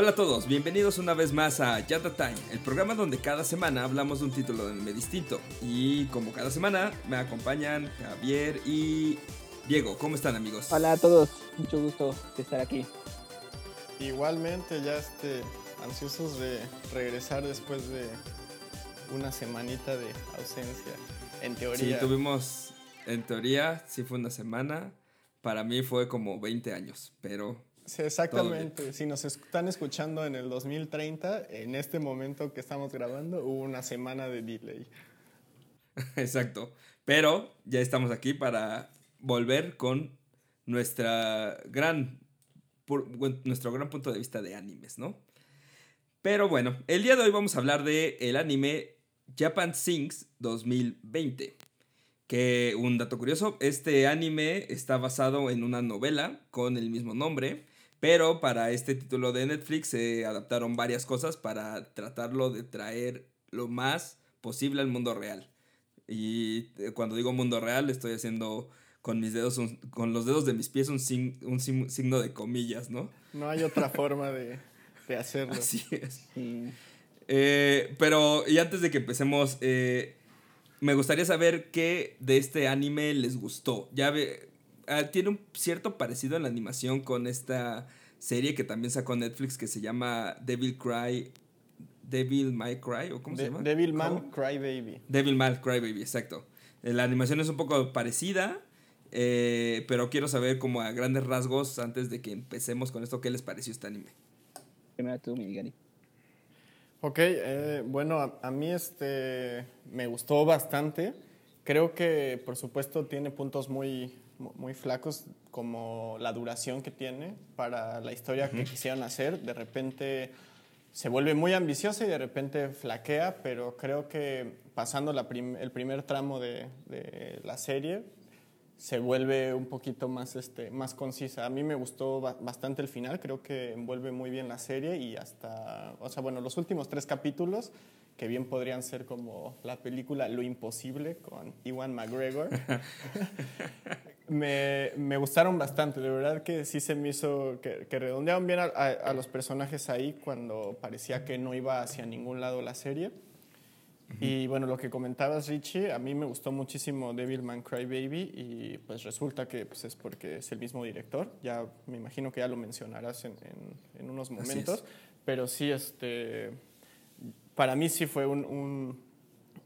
Hola a todos, bienvenidos una vez más a Yata Time, el programa donde cada semana hablamos de un título de anime distinto. Y como cada semana me acompañan Javier y Diego. ¿Cómo están amigos? Hola a todos, mucho gusto de estar aquí. Igualmente ya este, ansiosos de regresar después de una semanita de ausencia, en teoría. Sí, tuvimos, en teoría, sí fue una semana. Para mí fue como 20 años, pero Sí, exactamente. Si nos están escuchando en el 2030, en este momento que estamos grabando, hubo una semana de delay. Exacto. Pero ya estamos aquí para volver con nuestra gran, nuestro gran punto de vista de animes, ¿no? Pero bueno, el día de hoy vamos a hablar de el anime Japan Sings 2020. Que un dato curioso, este anime está basado en una novela con el mismo nombre pero para este título de Netflix se adaptaron varias cosas para tratarlo de traer lo más posible al mundo real. Y eh, cuando digo mundo real, estoy haciendo con mis dedos, con los dedos de mis pies un, un signo de comillas, ¿no? No hay otra forma de, hacerlo. Así es. Eh, pero, y antes de que empecemos, eh, me gustaría saber qué de este anime les gustó. Ya ve, Ah, tiene un cierto parecido en la animación con esta serie que también sacó Netflix que se llama Devil Cry. Devil May Cry, ¿o cómo se llama? Devil Man Cry Baby. Devil May Cry Baby, exacto. Eh, la animación es un poco parecida, eh, pero quiero saber como a grandes rasgos, antes de que empecemos con esto, ¿qué les pareció este anime? Primero tú, Miguel. Ok, eh, bueno, a, a, mí este me gustó bastante. Creo que, por supuesto, tiene puntos muy, muy flacos como la duración que tiene para la historia que quisieron hacer. De repente se vuelve muy ambiciosa y de repente flaquea, pero creo que pasando el primer tramo de, la serie se vuelve un poquito más, este, más concisa. A mí me gustó bastante el final, creo que envuelve muy bien la serie y hasta, o sea, bueno, los últimos tres capítulos que bien podrían ser como la película Lo Imposible con Iwan McGregor. me, me, gustaron bastante, de verdad que sí se me hizo, que, que redondearon bien a, a, los personajes ahí cuando parecía que no iba hacia ningún lado la serie. Y bueno, lo que comentabas, Richie, a mí me gustó muchísimo Devilman Crybaby y pues resulta que pues, es porque es el mismo director. Ya me imagino que ya lo mencionarás en, en, en unos momentos. Pero sí, este, para mí sí fue un,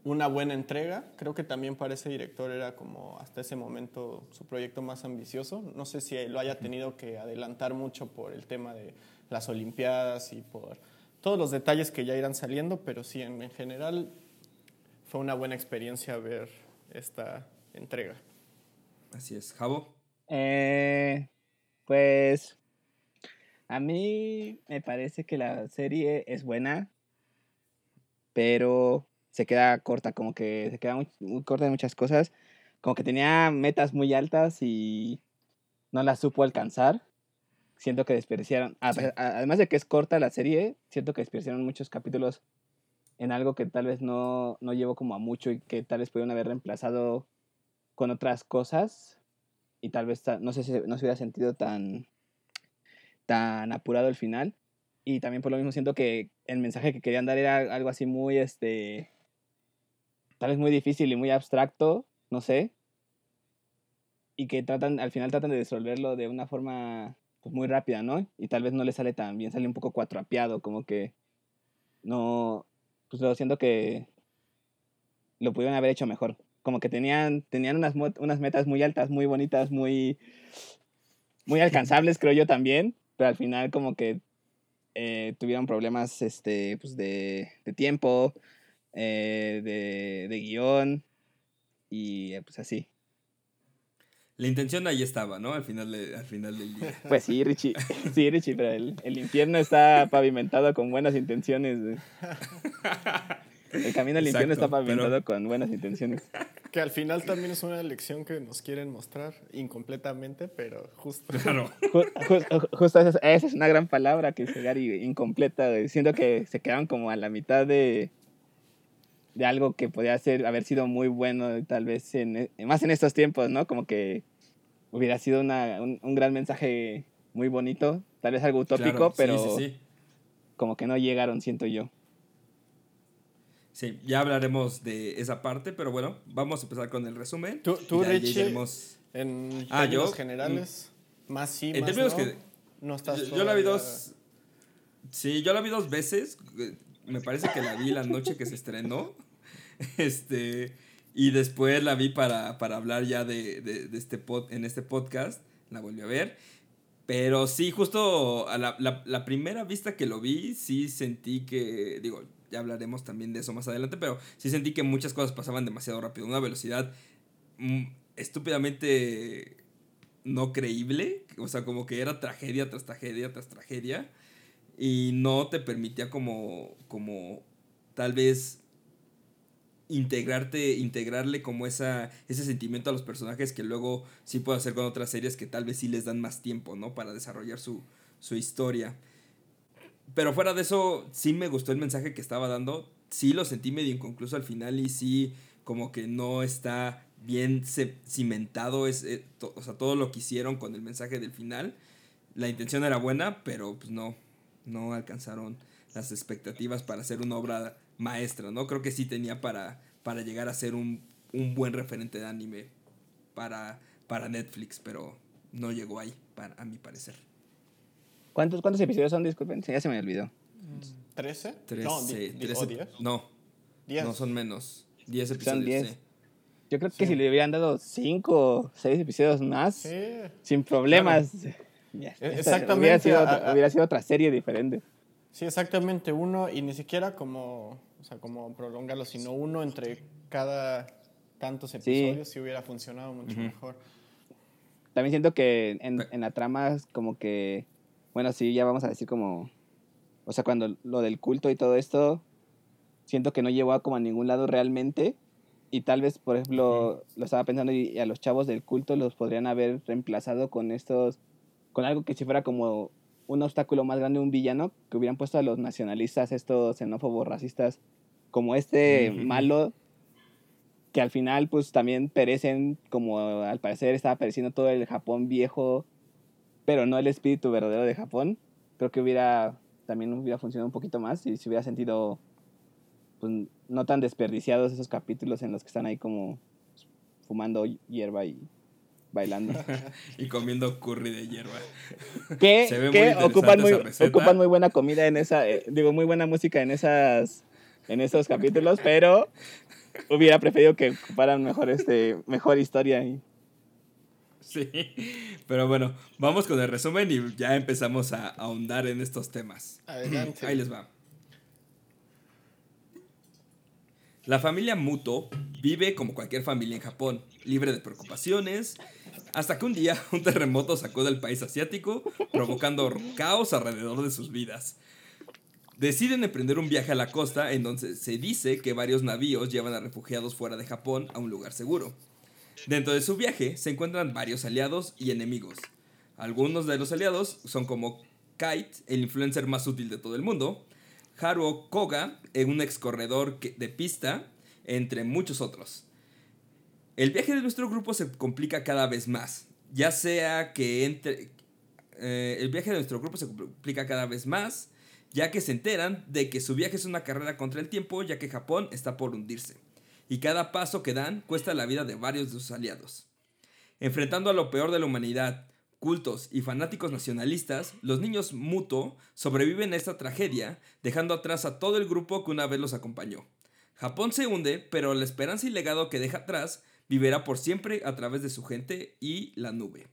una buena entrega. Creo que también para ese director era como hasta ese momento su proyecto más ambicioso. No sé si lo haya tenido que adelantar mucho por el tema de las Olimpiadas y por todos los detalles que ya irán saliendo, pero sí, en, general fue una buena experiencia ver esta entrega. Así es. Javo. Eh, pues a mí me parece que la serie es buena pero se queda corta, como que se queda muy, corta de muchas cosas, como que tenía metas muy altas y no las supo alcanzar. Siento que desperdiciaron, además de que es corta la serie, siento que desperdiciaron muchos capítulos en algo que tal vez no, no llevó como a mucho y que tal vez pudieron haber reemplazado con otras cosas y tal vez no sé si no se hubiera sentido tan, tan apurado el final. Y también por lo mismo siento que el mensaje que querían dar era algo así muy, este, tal vez muy difícil y muy abstracto, no sé. Y que tratan, al final tratan de resolverlo de una forma pues, muy rápida, ¿no? Y tal vez no le sale tan bien, sale un poco cuatroapiado, como que no, pues lo siento que lo pudieron haber hecho mejor. Como que tenían, tenían unas, unas metas muy altas, muy bonitas, muy, muy alcanzables, creo yo también, pero al final como que eh, tuvieron problemas este, pues de, de tiempo, eh, de, de, guion y eh, pues así. La intención ahí estaba, ¿no? Al final, al final del día. Pues sí, Richie. Sí, Richie, pero el, el infierno está pavimentado con buenas intenciones. El camino al infierno está pavimentado con buenas intenciones. Que al final también es una lección que nos quieren mostrar incompletamente, pero justo. Claro. justo esa, es una gran palabra que es Gary, incompleta. Siento que se quedaron como a la mitad de, de algo que podía ser, haber sido muy bueno, tal vez, en, más en estos tiempos, ¿no? Como que hubiera sido una, un, gran mensaje muy bonito, tal vez algo utópico, pero, como que no llegaron, siento yo. Sí, ya hablaremos de esa parte, pero bueno, vamos a empezar con el resumen. Tú, tú Richie, iremos- en Ah, términos yo, generales, más sí, en más términos no. que- no estás Yo, yo la vi dos. Sí, yo la vi dos veces. eh, Me parece que la vi la noche que se estrenó. Este. Y después la vi para, para hablar ya de, de- de este pod, en este podcast. La volví a ver. Pero sí, justo a la, la- primera vista que lo vi, sí sentí que. Digo, ya hablaremos también de eso más adelante. Pero sí sentí que muchas cosas pasaban demasiado rápido. Una velocidad mm, estúpidamente no creíble, o sea, como que era tragedia tras tragedia tras tragedia y no te permitía como como tal vez integrarte, integrarle como esa ese sentimiento a los personajes que luego sí puedo hacer con otras series que tal vez sí les dan más tiempo, ¿no? Para desarrollar su, su historia. Pero fuera de eso, sí me gustó el mensaje que estaba dando. Sí lo sentí medio inconcluso al final y sí como que no está bien cimentado es, o sea, todo lo que hicieron con el mensaje del final. La intención era buena, pero pues no, no alcanzaron las expectativas para hacer una obra maestra, ¿no? Creo que sí tenía para, para llegar a ser un, un buen referente de anime para, para Netflix, pero no llegó ahí, para, a mi parecer. ¿Cuántos, ¿Cuántos episodios son? Disculpen, ya se me olvidó. ¿13? 13, no, di- di- 13 ¿o 10? no, 10. no son menos. 10 Son episodios, 10. sí. Yo creo que Sí. si le hubieran dado 5 o 6 episodios más, Sí. sin problemas, ya, esta- exactamente, Hubiera sido, a- otra, a- hubiera sido otra serie diferente. Sí, exactamente. Uno, y ni siquiera como, sea, como prolongarlo, sino uno entre cada tantos episodios si hubiera funcionado mucho mejor. También siento que en, en la trama es como que, bueno, sí, ya vamos a decir como, o sea, cuando lo del culto y todo esto, siento que no llevó a como a ningún lado realmente. Y tal vez, por ejemplo, lo estaba pensando y, y a los chavos del culto los podrían haber reemplazado con estos, con algo que si fuera como un obstáculo más grande, un villano, que hubieran puesto a los nacionalistas, estos xenófobos, racistas, como este malo que al final pues también perecen como al parecer estaba pereciendo todo el Japón viejo, pero no el espíritu verdadero de Japón. Creo que hubiera también hubiera funcionado un poquito más y se hubiera sentido pues, no tan desperdiciados esos capítulos en los que están ahí como fumando hierba y bailando. Y comiendo curry de hierba. que Se ve muy que interesante ocupan, muy, ocupan muy buena comida en esa, eh, digo, muy buena música en esas en esos capítulos, pero hubiera preferido que ocuparan mejor este mejor historia y Sí, pero bueno, vamos con el resumen y ya empezamos a ahondar en estos temas. Adelante. Ahí les va. La familia Muto vive como cualquier familia en Japón, libre de preocupaciones, hasta que un día un terremoto sacó del país asiático, provocando caos alrededor de sus vidas. Deciden emprender un viaje a la costa en donde se dice que varios navíos llevan a refugiados fuera de Japón a un lugar seguro. Dentro de su viaje se encuentran varios aliados y enemigos. Algunos de los aliados son como Kite, el influencer más útil de todo el mundo, Haruo Koga, eh, un ex corredor de pista, entre muchos otros. El viaje de nuestro grupo se complica cada vez más, ya sea que entre... eh, el viaje de nuestro grupo se complica cada vez más, ya que se enteran de que su viaje es una carrera contra el tiempo, ya que Japón está por hundirse. Y cada paso que dan cuesta la vida de varios de sus aliados. Enfrentando a lo peor de la humanidad, cultos y fanáticos nacionalistas, los niños Muto sobreviven a esta tragedia, dejando atrás a todo el grupo que una vez los acompañó. Japón se hunde, pero la esperanza y legado que deja atrás vivirá por siempre a través de su gente y la nube.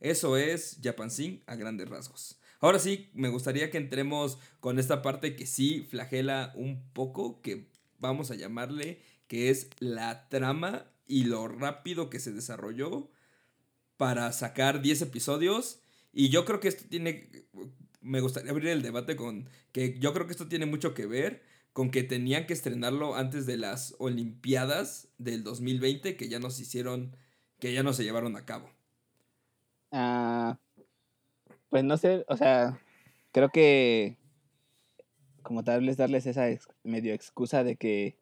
Eso es Japan Sing a grandes rasgos. Ahora sí, me gustaría que entremos con esta parte que sí flagela un poco, que vamos a llamarle, que es la trama y lo rápido que se desarrolló para sacar 10 episodios. Y yo creo que esto tiene, me gustaría abrir el debate con que yo creo que esto tiene mucho que ver con que tenían que estrenarlo antes de las Olimpiadas del 2020 que ya nos hicieron, que ya no se llevaron a cabo. Ah, pues no sé, o sea, creo que como tal vez darles esa medio excusa de que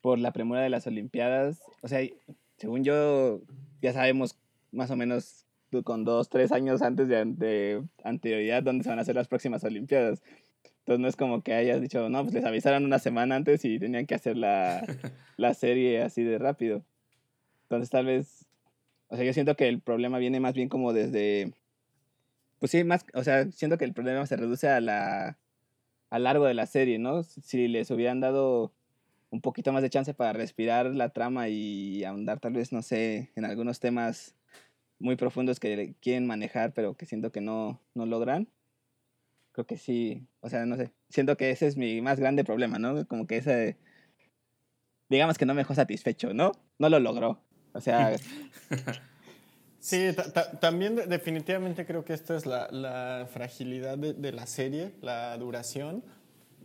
por la premura de las Olimpiadas, o sea, según yo ya sabemos más o menos con dos, tres años antes de, de anterioridad dónde se van a hacer las próximas Olimpiadas. Entonces no es como que hayas dicho, no, pues les avisaron una semana antes y tenían que hacer la, la serie así de rápido. Entonces tal vez, o sea, yo siento que el problema viene más bien como desde, pues sí, más, o sea, siento que el problema se reduce a la, a largo de la serie, ¿no? Si les hubieran dado un poquito más de chance para respirar la trama y ahondar tal vez, no sé, en algunos temas muy profundos que quieren manejar, pero que siento que no, no logran. Creo que sí, o sea, no sé, siento que ese es mi más grande problema, ¿no? Como que ese, digamos que no me dejó satisfecho, ¿no? No lo logró. O sea... Sí, también definitivamente creo que esta es la, la fragilidad de, de, la serie, la duración.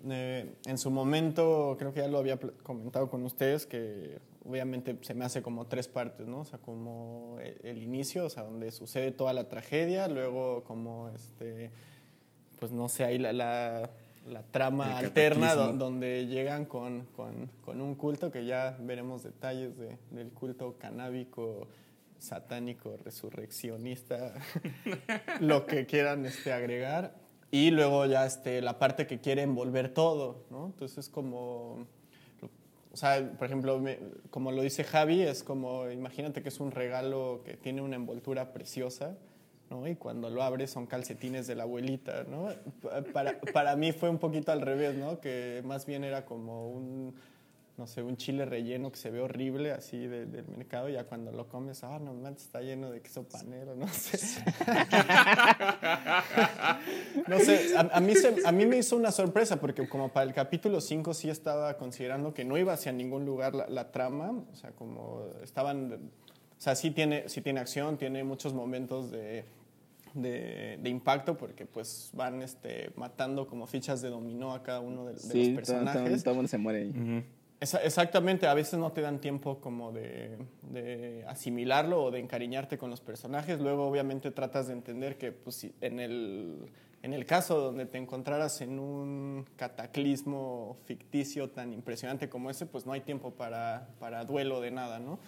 Eh, en su momento, creo que ya lo había comentado con ustedes, que obviamente se me hace como tres partes, ¿no? O sea, como el, el inicio, o sea, donde sucede toda la tragedia, luego como, este, pues no sé, ahí la, la, la trama alterna donde llegan con, con, con, un culto, que ya veremos detalles de, del culto canábico satánico, resurreccionista, lo que quieran este, agregar. Y luego ya este, la parte que quiere envolver todo, ¿no? Entonces como, o sea, por ejemplo, como lo dice Javi, es como, imagínate que es un regalo que tiene una envoltura preciosa, ¿no? Y cuando lo abres son calcetines de la abuelita, ¿no? Para, para mí fue un poquito al revés, ¿no? Que más bien era como un no sé, un chile relleno que se ve horrible así de, del mercado, y ya cuando lo comes, ah, no manches, está lleno de queso panero, no sé. no sé, a, a, mí se, a mí me hizo una sorpresa porque como para el capítulo 5 sí estaba considerando que no iba hacia ningún lugar la, la trama, o sea, como estaban, o sea, sí tiene, sí tiene acción, tiene muchos momentos de... De, de, impacto porque pues van este, matando como fichas de dominó a cada uno de, de sí, los personajes. Todo, todo, todo se muere ahí. Uh -huh. Exactamente, a veces no te dan tiempo como de, de, asimilarlo o de encariñarte con los personajes. Luego obviamente tratas de entender que pues, en, el, en el caso donde te encontraras en un cataclismo ficticio tan impresionante como ese, pues no hay tiempo para, para duelo de nada, ¿no?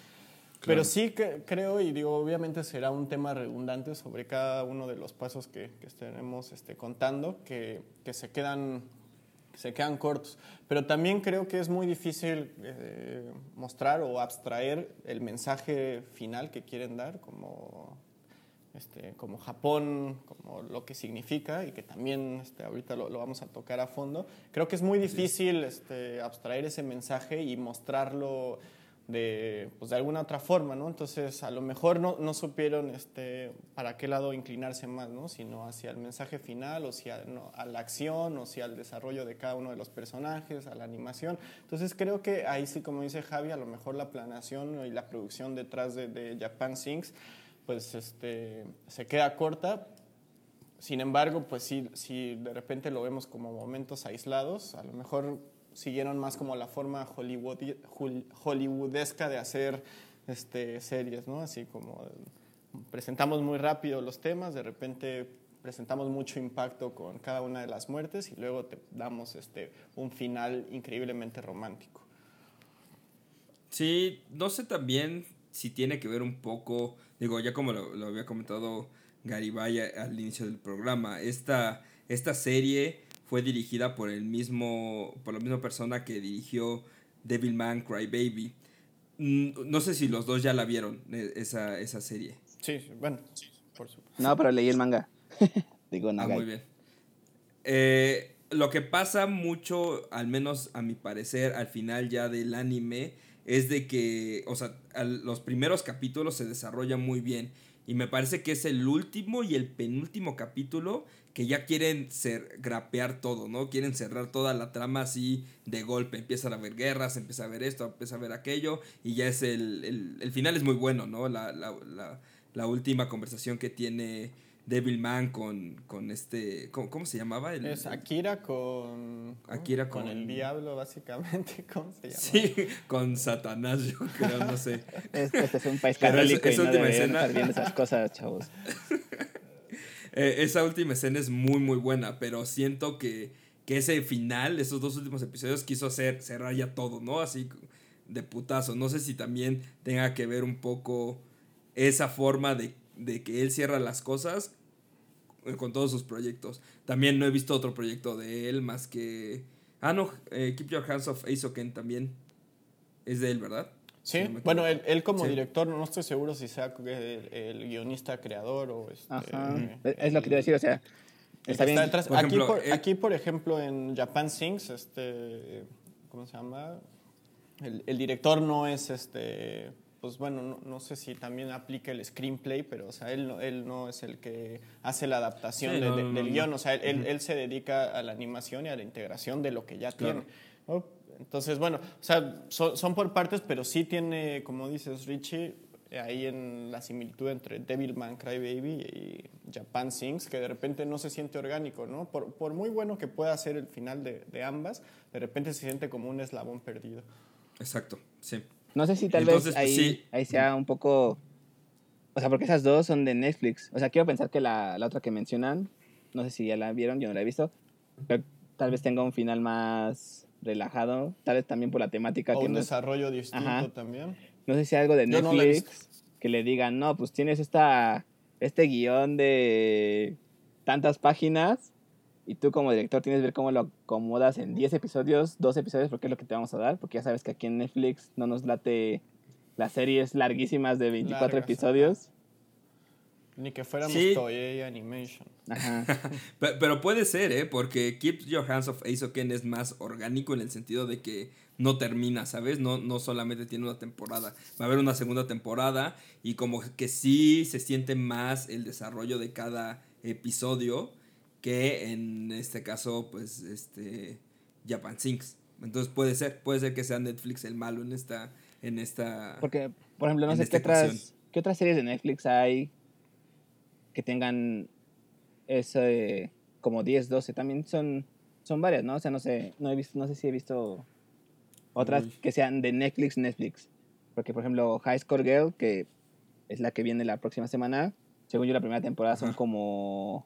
Claro. Pero sí que creo, y digo, obviamente será un tema redundante sobre cada uno de los pasos que, que estaremos este, contando, que, que se quedan se quedan cortos. Pero también creo que es muy difícil eh, mostrar o abstraer el mensaje final que quieren dar, como, este, como Japón, como lo que significa, y que también este, ahorita lo, lo, vamos a tocar a fondo. Creo que es muy difícil este, abstraer ese mensaje y mostrarlo de, pues de alguna otra forma, ¿no? Entonces, a lo mejor no, no supieron este, para qué lado inclinarse más, ¿no? Sino hacia el mensaje final, o hacia no, a la acción, o hacia el desarrollo de cada uno de los personajes, a la animación. Entonces, creo que ahí sí, como dice Javi, a lo mejor la planeación y la producción detrás de, de Japan Sings, pues este, se queda corta. Sin embargo, pues sí, sí, de repente lo vemos como momentos aislados, a lo mejor siguieron más como la forma Hollywood, hollywoodesca de hacer este, series, ¿no? Así como presentamos muy rápido los temas, de repente presentamos mucho impacto con cada una de las muertes y luego te damos este, un final increíblemente romántico. Sí, no sé también si tiene que ver un poco, digo, ya como lo, lo había comentado Garibay al inicio del programa, esta, esta serie fue dirigida por el mismo por la misma persona que dirigió Devilman Crybaby. No sé si los dos ya la vieron esa, esa serie. Sí, bueno, sí, por supuesto. No, pero leí el manga. Digo, Nagai. Ah, muy bien. Eh, lo que pasa mucho, al menos a mi parecer, al final ya del anime, es de que, o sea, los primeros capítulos se desarrollan muy bien. Y me parece que es el último y el penúltimo capítulo que ya quieren ser, grapear todo, ¿no? Quieren cerrar toda la trama así de golpe. Empiezan a haber guerras, empieza a ver esto, empieza a ver aquello. Y ya es el, el, el final es muy bueno, ¿no? La, la, la, la última conversación que tiene Devilman con, con este. ¿cómo, ¿Cómo, se llamaba? El, es Akira con. Akira con, con, el diablo, básicamente. ¿Cómo se llama? Sí, con Satanás, yo creo, no sé. este, este es un país católico es, y no deberían estar viendo esas cosas, chavos. eh, esa última escena es muy, muy buena, pero siento que, que ese final, esos dos últimos episodios, quiso hacer cerrar ya todo, ¿no? Así de putazo. No sé si también tenga que ver un poco esa forma de de que él cierra las cosas eh, con todos sus proyectos. También no he visto otro proyecto de él más que... Ah, no, eh, Keep Your Hands Off Aizoken también. Es de él, ¿verdad? Sí, Si no me bueno, él, él como Sí. director, no estoy seguro si sea el, el guionista creador o este, Ajá. eh, Es lo que te iba a decir, o sea, está bien. detrás. Por aquí, ejemplo, por, él- aquí, por ejemplo, en Japan Sings, este, ¿cómo se llama? El, el director no es este, pues bueno, no, no sé si también aplica el screenplay, pero o sea, él no, él no es el que hace la adaptación Sí, de- no, de- no, del no. guion, o sea, él, él- él se dedica a la animación y a la integración de lo que ya Claro. tiene. Entonces, bueno, o sea, son, son por partes, pero sí tiene, como dices, Richie, eh, ahí en la similitud entre Devilman Crybaby y Japan Sings, que de repente no se siente orgánico, ¿no? Por, por muy bueno que pueda ser el final de, de ambas, de repente se siente como un eslabón perdido. Exacto, sí. No sé si tal Entonces, vez ahí, sí. ahí sea un poco... O sea, porque esas dos son de Netflix. O sea, quiero pensar que la, la otra que mencionan, no sé si ya la vieron, yo no la he visto, pero tal vez tenga un final más relajado, tal vez también por la temática O que un no, es- desarrollo distinto Ajá. también. no sé si algo de Yo no Netflix que le digan, no, pues tienes esta, este guion de tantas páginas y tú como director tienes que ver cómo lo acomodas en 10 episodios, 12 episodios, porque es lo que te vamos a dar, porque ya sabes que aquí en Netflix no nos late las series larguísimas de 24 Largas, episodios. Ni que fuéramos Sí. Toei Animation. Ajá. Pe- Pero puede ser, ¿eh? Porque Keep Your Hands Off Aizoken es más orgánico en el sentido de que no termina, ¿sabes? No, no solamente tiene una temporada. Va a haber una segunda temporada y como que sí se siente más el desarrollo de cada episodio que en este caso, pues, este, Japan Sinks. Entonces puede ser, puede ser que sea Netflix el malo en esta, en esta... Porque, por ejemplo, no sé qué otras, qué otras series de Netflix hay que tengan ese como 10, 12. También son, son varias, ¿no? O sea, no sé, no, he visto, no sé si he visto otras Uy. que sean de Netflix, Netflix. Porque, por ejemplo, High Score Girl, que es la que viene la próxima semana, según yo la primera temporada son como...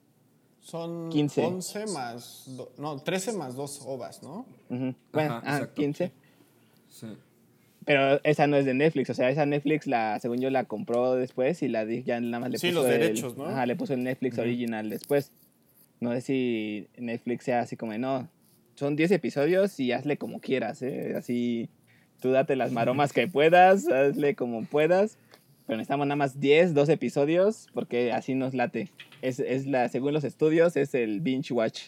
Son 15. 11 más, do- no, 13 más 2 ovas, ¿no? ujú, bueno, Ajá, ah, exacto. 15. Sí. Pero esa no es de Netflix, o sea, esa Netflix, la, según yo, la compró después y la ya nada más le Sí, puso los el- derechos, ¿no? Ajá, le puso el Netflix Ujú. original después. No sé si Netflix sea así como, no, son 10 episodios y hazle como quieras, ¿eh? Así, tú date las maromas que puedas, hazle como puedas, pero necesitamos nada más 10, 12 episodios porque así nos late. Es, es la, según los estudios, es el binge watch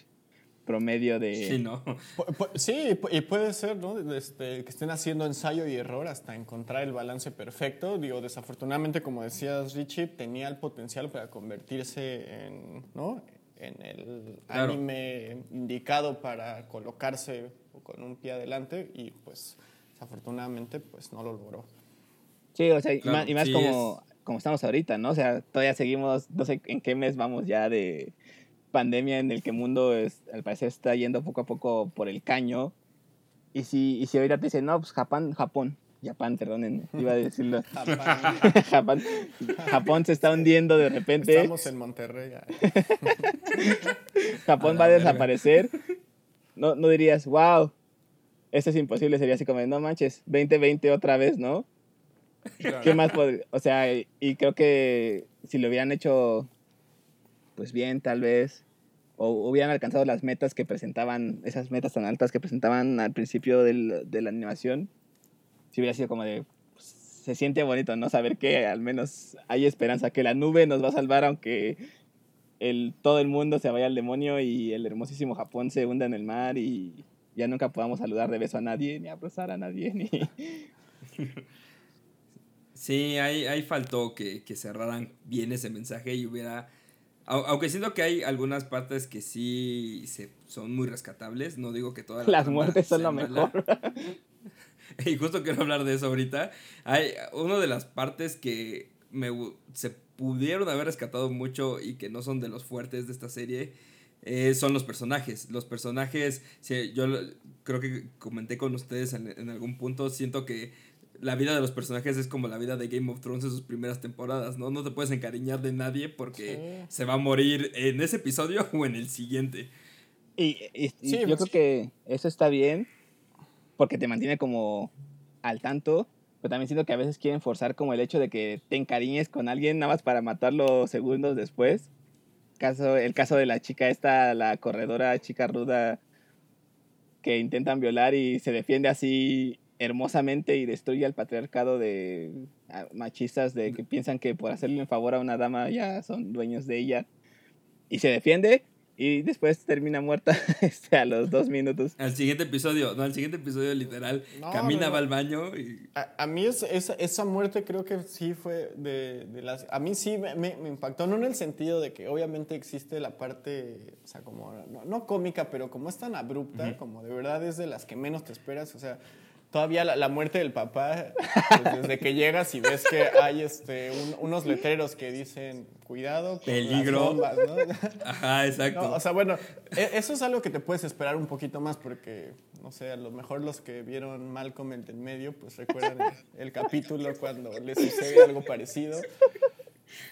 promedio de... Sí, ¿no? Sí, y pu- y puede ser, ¿no? Este, que estén haciendo ensayo y error hasta encontrar el balance perfecto. Digo, desafortunadamente, como decías, Richie, tenía el potencial para convertirse en, ¿no? en el Claro. anime indicado para colocarse con un pie adelante y pues desafortunadamente pues no lo logró. Sí, o sea, y Claro, más, y más sí, como, como estamos ahorita, ¿no? O sea, todavía seguimos, no sé en qué mes vamos ya de pandemia en el que el mundo es, al parecer está yendo poco a poco por el caño. Y si, y si ahorita te dicen, no, pues Japón, Japón, Japón, perdonen, iba a decirlo. Japón. Japón, se está hundiendo de repente. Estamos en Monterrey. Japón A va a desaparecer. No, no dirías, wow, esto es imposible. Sería así como, no manches, 2020 otra vez, ¿no? Claro. ¿Qué más pod- O sea, y creo que si lo hubieran hecho, pues bien, tal vez, o hubieran alcanzado las metas que presentaban, esas metas tan altas que presentaban al principio del- de la animación, si hubiera sido como de, pues, se siente bonito, ¿no? Saber que al menos hay esperanza, que la nube nos va a salvar, aunque el, todo el mundo se vaya al demonio y el hermosísimo Japón se hunda en el mar y ya nunca podamos saludar de beso a nadie, ni abrazar a nadie, ni... Sí, ahí, ahí faltó que, que cerraran bien ese mensaje y hubiera... au- Aunque siento que hay algunas partes que sí se, son muy rescatables, no digo que todas Las muertes son lo mejor. Y justo quiero hablar de eso ahorita. Hay una de las partes que me, se pudieron haber rescatado mucho y que no son de los fuertes de esta serie eh, son los personajes. Los personajes, sí, yo creo que comenté con ustedes en, en algún punto, siento que la vida de los personajes es como la vida de Game of Thrones en sus primeras temporadas, ¿no? No te puedes encariñar de nadie porque Sí. se va a morir en ese episodio o en el siguiente. Y, y- y Sí, yo pues- creo que eso está bien porque te mantiene como al tanto Pero también siento que a veces quieren forzar como el hecho de que te encariñes con alguien nada más para matarlo segundos después. Caso, el caso de la chica esta, la corredora chica ruda que intentan violar y se defiende así hermosamente y destruye al patriarcado de ah, machistas de que piensan que por hacerle un favor a una dama ya son dueños de ella. Y se defiende y después termina muerta este, a los dos minutos. Al siguiente episodio, no, al siguiente episodio literal, No, camina, no, va al baño y... A, a mí es- esa, esa muerte creo que sí fue de, de las... A mí sí me, me- me impactó, no en el sentido de que obviamente existe la parte, o sea, como, no, no cómica, pero como es tan abrupta, como de verdad es de las que menos te esperas, o sea, todavía la, la muerte del papá, pues, desde que llegas y ves que hay este, un- unos letreros que dicen, cuidado con Peligro. las bombas, ¿no? Ajá, exacto. No, o sea, bueno, e- eso es algo que te puedes esperar un poquito más porque, no sé, a lo mejor los que vieron Malcolm el del medio, pues recuerdan el, el capítulo cuando le sucede algo parecido.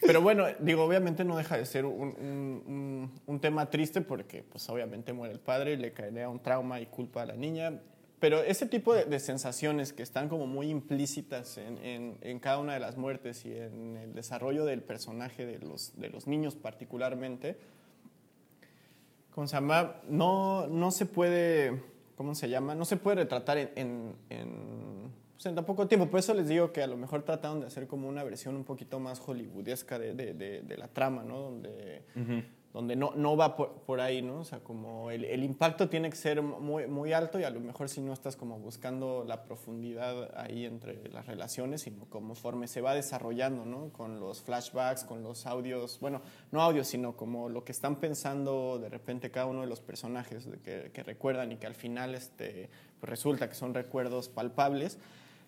Pero bueno, digo, obviamente no deja de ser un, un- un- un tema triste porque, pues obviamente muere el padre, le caería un trauma y culpa a la niña. Pero ese tipo de, sensaciones que están como muy implícitas en, cada una de las muertes y en el desarrollo del personaje de los, niños particularmente, ¿cómo se llama? No, no se puede, ¿cómo se llama? No se puede retratar en, pues, en tan poco tiempo. Por eso les digo que a lo mejor trataron de hacer como una versión un poquito más hollywoodesca de, la trama, ¿no? Donde no, no va por, por ahí, ¿no? O sea, como el, el impacto tiene que ser muy, muy alto y a lo mejor si no estás como buscando la profundidad ahí entre las relaciones, sino conforme se va desarrollando, ¿no? Con los flashbacks, con los audios, bueno, no audios, sino como lo que están pensando de repente cada uno de los personajes que, que recuerdan y que al final este, pues resulta que son recuerdos palpables.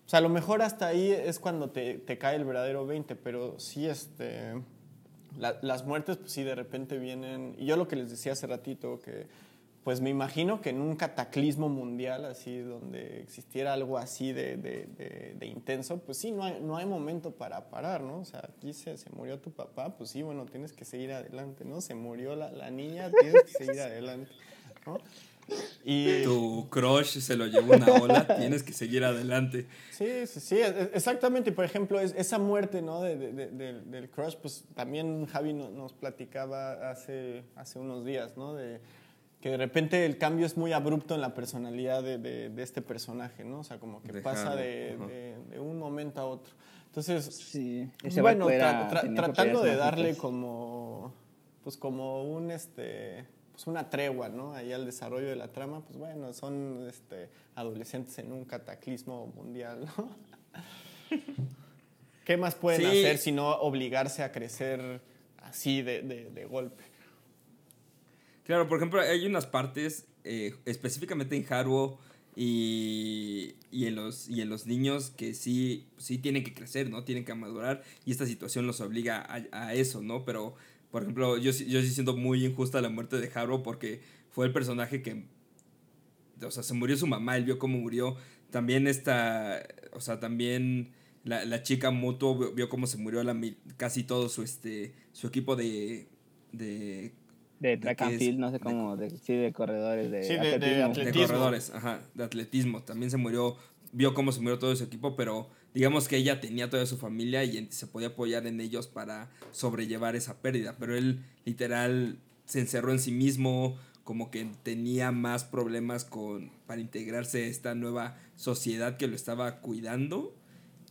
O sea, a lo mejor hasta ahí es cuando te, te cae el verdadero 20, pero sí, este, la- las muertes, pues sí, de repente vienen. Y yo lo que les decía hace ratito, que pues me imagino que en un cataclismo mundial, así, donde existiera algo así de- de intenso, pues sí, no hay, no hay momento para parar, ¿no? O sea, aquí se, se murió tu papá, pues sí, bueno, tienes que seguir adelante, ¿no? Se murió la, la niña, tienes que seguir adelante, ¿no? Y, Tu crush se lo llevó una ola, tienes que seguir adelante. Sí, sí, sí, e- e- exactamente. Y por ejemplo, es- esa muerte ¿no? de, de- de- del- del crush, pues también Javi no- nos platicaba hace, hace unos días, ¿no? De que de repente el cambio es muy abrupto en la personalidad de, de- de este personaje, ¿no? O sea, como que pasa de, ajá. de- de un momento a otro. Entonces, Sí, bueno, tra- tra- tratando de darle como, pues como un, este, pues una tregua, ¿no? Ahí al desarrollo de la trama, pues bueno, son este, adolescentes en un cataclismo mundial, ¿no? ¿Qué más pueden Sí. hacer si no obligarse a crecer así de, de- de golpe? Claro, por ejemplo, hay unas partes, eh, específicamente en Haruo y, y, en los, y en los niños, que sí, sí tienen que crecer, ¿no? Tienen que madurar y esta situación los obliga a, a eso, ¿no? Pero, por ejemplo, yo, sí- yo sí siento muy injusta la muerte de Haruo porque fue el personaje que, o sea, se murió su mamá, él vio cómo murió. También esta, o sea, también la, la chica Mutuo vio, vio cómo se murió la, casi todo su, este, su equipo de... de De ¿De track and es? field, no sé cómo, de, sí, de corredores, de Sí, de- de atletismo. atle- de Atletismo. corredores, ajá, de atletismo. También se murió, vio cómo se murió todo su equipo, pero digamos que ella tenía toda su familia y se podía apoyar en ellos para sobrellevar esa pérdida. Pero él literal se encerró en sí mismo, como que tenía más problemas con, para integrarse a esta nueva sociedad que lo estaba cuidando.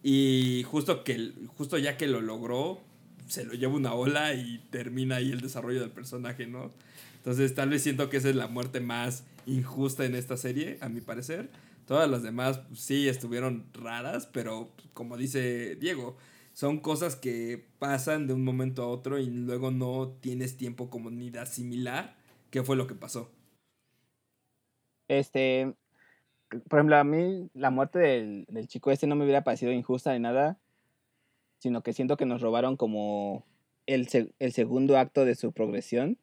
Y justo, que, justo ya que lo logró, se lo lleva una ola y termina ahí el desarrollo del personaje, ¿no? Entonces tal vez siento que esa es la muerte más injusta en esta serie, a mi parecer. Todas las demás pues, sí estuvieron raras, pero como dice Diego, son cosas que pasan de un momento a otro y luego no tienes tiempo como ni de asimilar qué fue lo que pasó. Este, por ejemplo, a mí la muerte del, del chico este no me hubiera parecido injusta ni nada, sino que siento que nos robaron como el, el segundo acto de su progresión.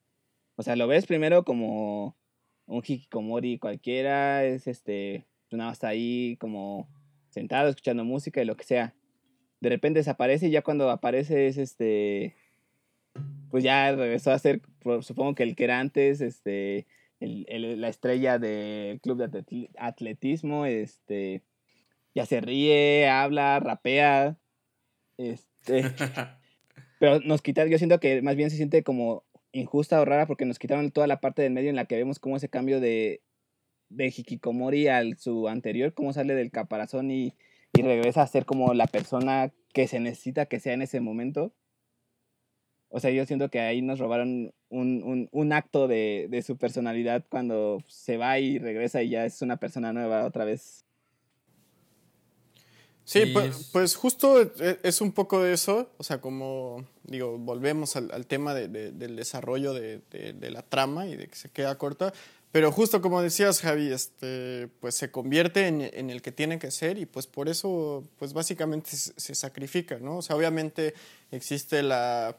O sea, lo ves primero como un hikikomori cualquiera, es este, pues nada más ahí como sentado escuchando música y lo que sea. De repente desaparece y ya cuando aparece es este, pues ya regresó a ser, supongo que el que era antes, este, el- el- la estrella del club de atleti- atletismo, este, ya se ríe, habla, rapea. Este. pero nos quitaron, yo siento que más bien se siente como injusta o rara porque nos quitaron toda la parte del medio en la que vemos cómo ese cambio de, de Hikikomori al su anterior, cómo sale del caparazón y, y regresa a ser como la persona que se necesita que sea en ese momento. O sea, yo siento que ahí nos robaron un, un, un acto de, de, su personalidad cuando se va y regresa y ya es una persona nueva otra vez. Sí, pues, pues, justo e, es un poco de eso, o sea, como digo, volvemos al, al tema de, de, del desarrollo de, la trama y de que se queda corta, pero justo como decías, Javi, este, pues se convierte en, en, el que tiene que ser y pues por eso, pues básicamente se, se sacrifica, ¿no? O sea, obviamente existe la,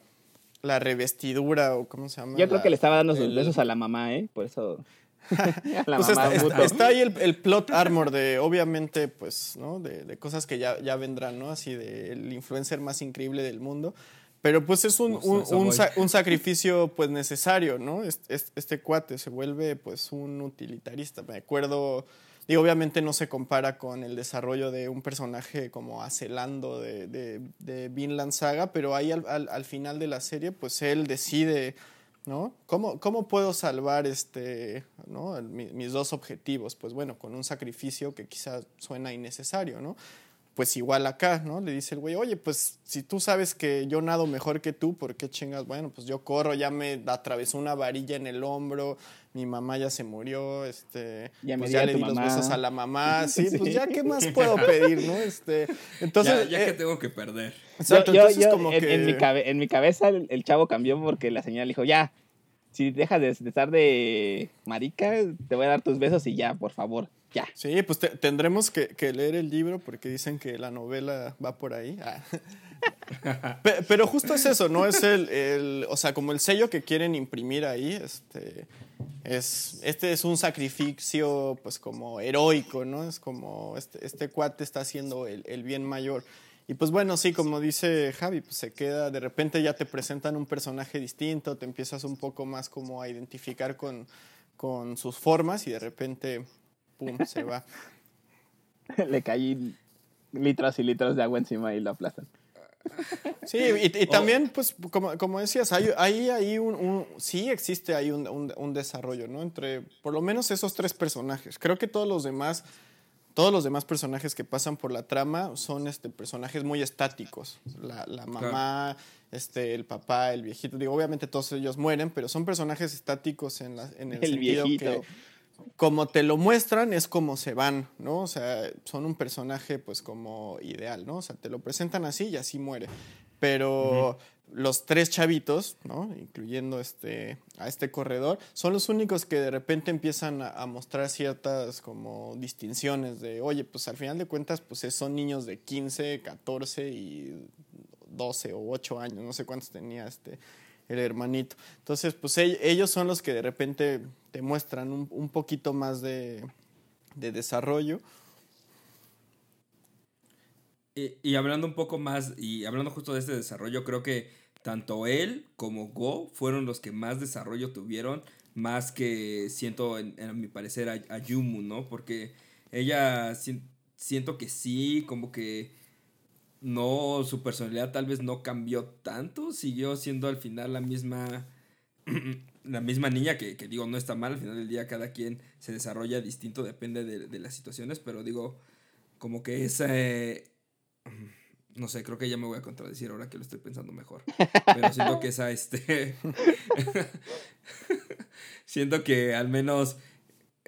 la revestidura o cómo se llama. Yo creo que le estaba dando sus besos a la mamá, ¿eh? Por eso... pues está, está, está, ahí el, el, plot armor de, obviamente, pues, ¿no? De, de, cosas que ya, ya vendrán, ¿no? Así de el influencer más increíble del mundo. Pero pues es un, un, un, un sacrificio pues necesario, ¿no? Este, este, cuate se vuelve pues un utilitarista. Me acuerdo, digo, obviamente no se compara con el desarrollo de un personaje como Acelando de, de, de Vinland Saga, pero ahí al, al, al final de la serie pues él decide ¿no? ¿Cómo, ¿Cómo, puedo salvar este, ¿no? mis dos objetivos? Pues bueno, con un sacrificio que quizás suena innecesario, ¿no? Pues igual acá, ¿no? Le dice el güey, oye, pues si tú sabes que yo nado mejor que tú, ¿por qué chingas? Bueno, pues yo corro, ya me atravesó una varilla en el hombro, mi mamá ya se murió, este, ya, pues ya le di mamá. los besos a la mamá, sí, sí, pues ya qué más puedo pedir, ¿no? Este, entonces, ya, ya eh, que tengo que perder. Exacto, yo, entonces yo, como en, que... en, mi cabe, en, mi cabeza el, el, chavo cambió porque la señora le dijo, ya, si dejas de, de, estar de marica, te voy a dar tus besos y ya, por favor, ya. Sí, pues te, tendremos que, que, leer el libro porque dicen que la novela va por ahí. Ah. Pero justo es eso, ¿no? Es el, el, o sea, como el sello que quieren imprimir ahí, este, es, este es un sacrificio, pues como heroico, ¿no? Es como, este, este cuate está haciendo el, el bien mayor. Y pues bueno, sí, como dice Javi, pues se queda, de repente ya te presentan un personaje distinto, te empiezas un poco más como a identificar con, con sus formas y de repente, ¡pum!, se va. Le caí litros y litros de agua encima y lo aplastan. Sí, y, y también, pues, como, como decías, hay, hay, hay un, un, sí existe ahí un, un, un desarrollo, ¿no? Entre por lo menos esos tres personajes. Creo que todos los demás todos los demás personajes que pasan por la trama son este, personajes muy estáticos. La, la mamá, claro. este, el papá, el viejito. Digo, obviamente todos ellos mueren, pero son personajes estáticos en, la, en el, el sentido viejito. que como te lo muestran es como se van, ¿no? O sea, son un personaje pues como ideal, ¿no? O sea, te lo presentan así y así muere. Pero uh -huh los tres chavitos, ¿no? incluyendo este, a este corredor, son los únicos que de repente empiezan a, a, mostrar ciertas como distinciones de, oye, pues al final de cuentas, pues son niños de 15, 14 y 12 o 8 años, no sé cuántos tenía este, el hermanito. Entonces, pues ellos son los que de repente te muestran un, un poquito más de, de desarrollo. Y, y, hablando un poco más, y hablando justo de este desarrollo, creo que tanto él como Go fueron los que más desarrollo tuvieron, más que siento, en, mi parecer, a, a, Yumu, ¿no? Porque ella si, siento que sí, como que no, su personalidad tal vez no cambió tanto, siguió siendo al final la misma, la misma niña, que, que, digo, no está mal, al final del día cada quien se desarrolla distinto, depende de, de las situaciones, pero digo, como que esa... No sé, creo que ya me voy a contradecir ahora que lo estoy pensando mejor. Pero siento que esa, este. siento que al menos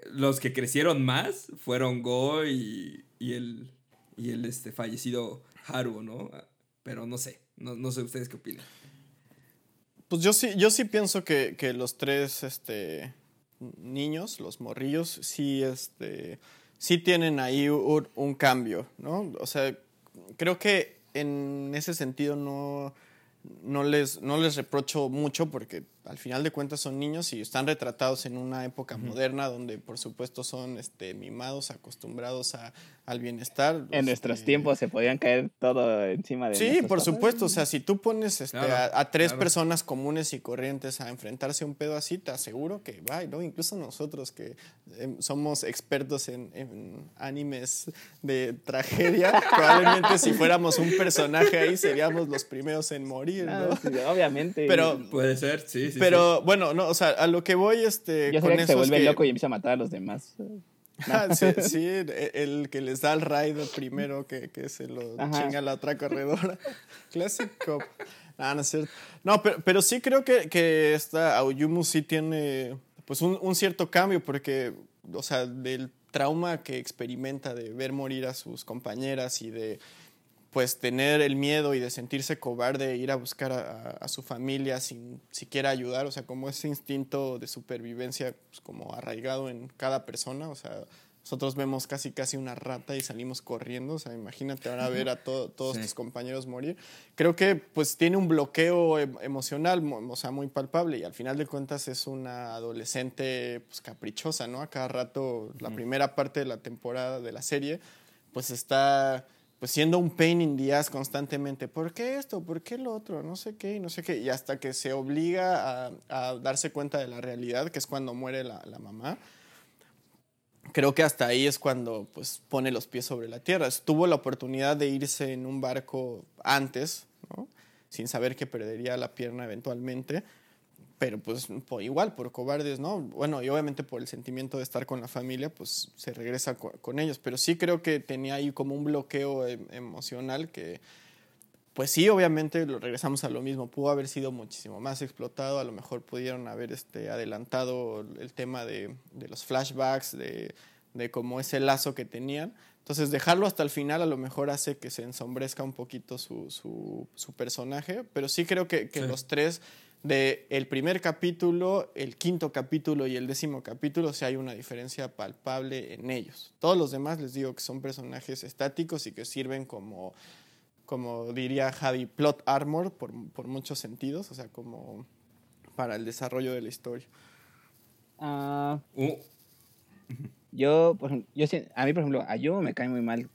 los que crecieron más fueron Go y, y el, y el este, fallecido Haru, ¿no? Pero no sé, no, sé ustedes qué opinan. Pues yo sí, yo sí pienso que, que los tres este, niños, los morrillos, sí, este, sí tienen ahí un, un cambio, ¿no? O sea, creo que en ese sentido no, no, les, no les reprocho mucho porque al final de cuentas son niños y están retratados en una época moderna donde por supuesto son este, mimados, acostumbrados a, al bienestar. En nuestros este, tiempos se podían caer todo encima de Sí, nuestros por papás. supuesto. O sea, si tú pones este, Claro, a, a tres claro. personas comunes y corrientes a enfrentarse a un pedo así, te aseguro que va, ¿no? Incluso nosotros que em, somos expertos en, en animes de tragedia, probablemente si fuéramos un personaje ahí seríamos los primeros en morir, Ah, ¿no? sí, obviamente. Pero- Puede ser, sí, sí. Pero bueno, no, o sea, a lo que voy, este, yo con que se vuelve que- loco y empieza a matar a los demás. Ah, sí, sí, el, el que les da el raid primero que, que se lo Ajá. chinga la otra corredora. Classic Cop. Ah, no es cierto. No, pero, pero sí creo que, que esta Aoyumu sí tiene pues un, un cierto cambio porque, o sea, del trauma que experimenta de ver morir a sus compañeras y de pues tener el miedo y de sentirse cobarde e ir a buscar a, a su familia sin siquiera ayudar, o sea, como ese instinto de supervivencia pues, como arraigado en cada persona, o sea, nosotros vemos casi casi una rata y salimos corriendo, o sea, imagínate ahora ver a to- todos Sí. tus compañeros morir. Creo que pues tiene un bloqueo em- emocional, mo- o sea, muy palpable y al final de cuentas es una adolescente pues caprichosa, ¿no? A cada rato, la primera parte de la temporada de la serie, pues está pues siendo un pain in the ass constantemente. ¿Por qué esto? ¿Por qué lo otro? No sé qué, no sé qué. Y hasta que se obliga a, darse cuenta de la realidad, que es cuando muere la, la mamá. Creo que hasta ahí es cuando pues pone los pies sobre la tierra. Tuvo la oportunidad de irse en un barco antes, sin saber que perdería la pierna eventualmente pero pues po- igual por cobardes, ¿no? Bueno, y obviamente por el sentimiento de estar con la familia, pues se regresa co- con ellos, pero sí creo que tenía ahí como un bloqueo em- emocional que, pues sí, obviamente lo regresamos a lo mismo, pudo haber sido muchísimo más explotado, a lo mejor pudieron haber este, adelantado el tema de, de los flashbacks, de, de como ese lazo que tenían. Entonces dejarlo hasta el final a lo mejor hace que se ensombrezca un poquito su, su, su personaje, pero sí creo que, que Sí. los tres de el primer capítulo, el quinto capítulo y el décimo capítulo, sí hay una diferencia palpable en ellos. Todos los demás les digo que son personajes estáticos y que sirven como, como diría Javi, plot armor por, por muchos sentidos, o sea, como para el desarrollo de la historia. Ah, Uh, yo, por ejemplo, yo, si- a mí, por ejemplo, a Yu me cae muy mal.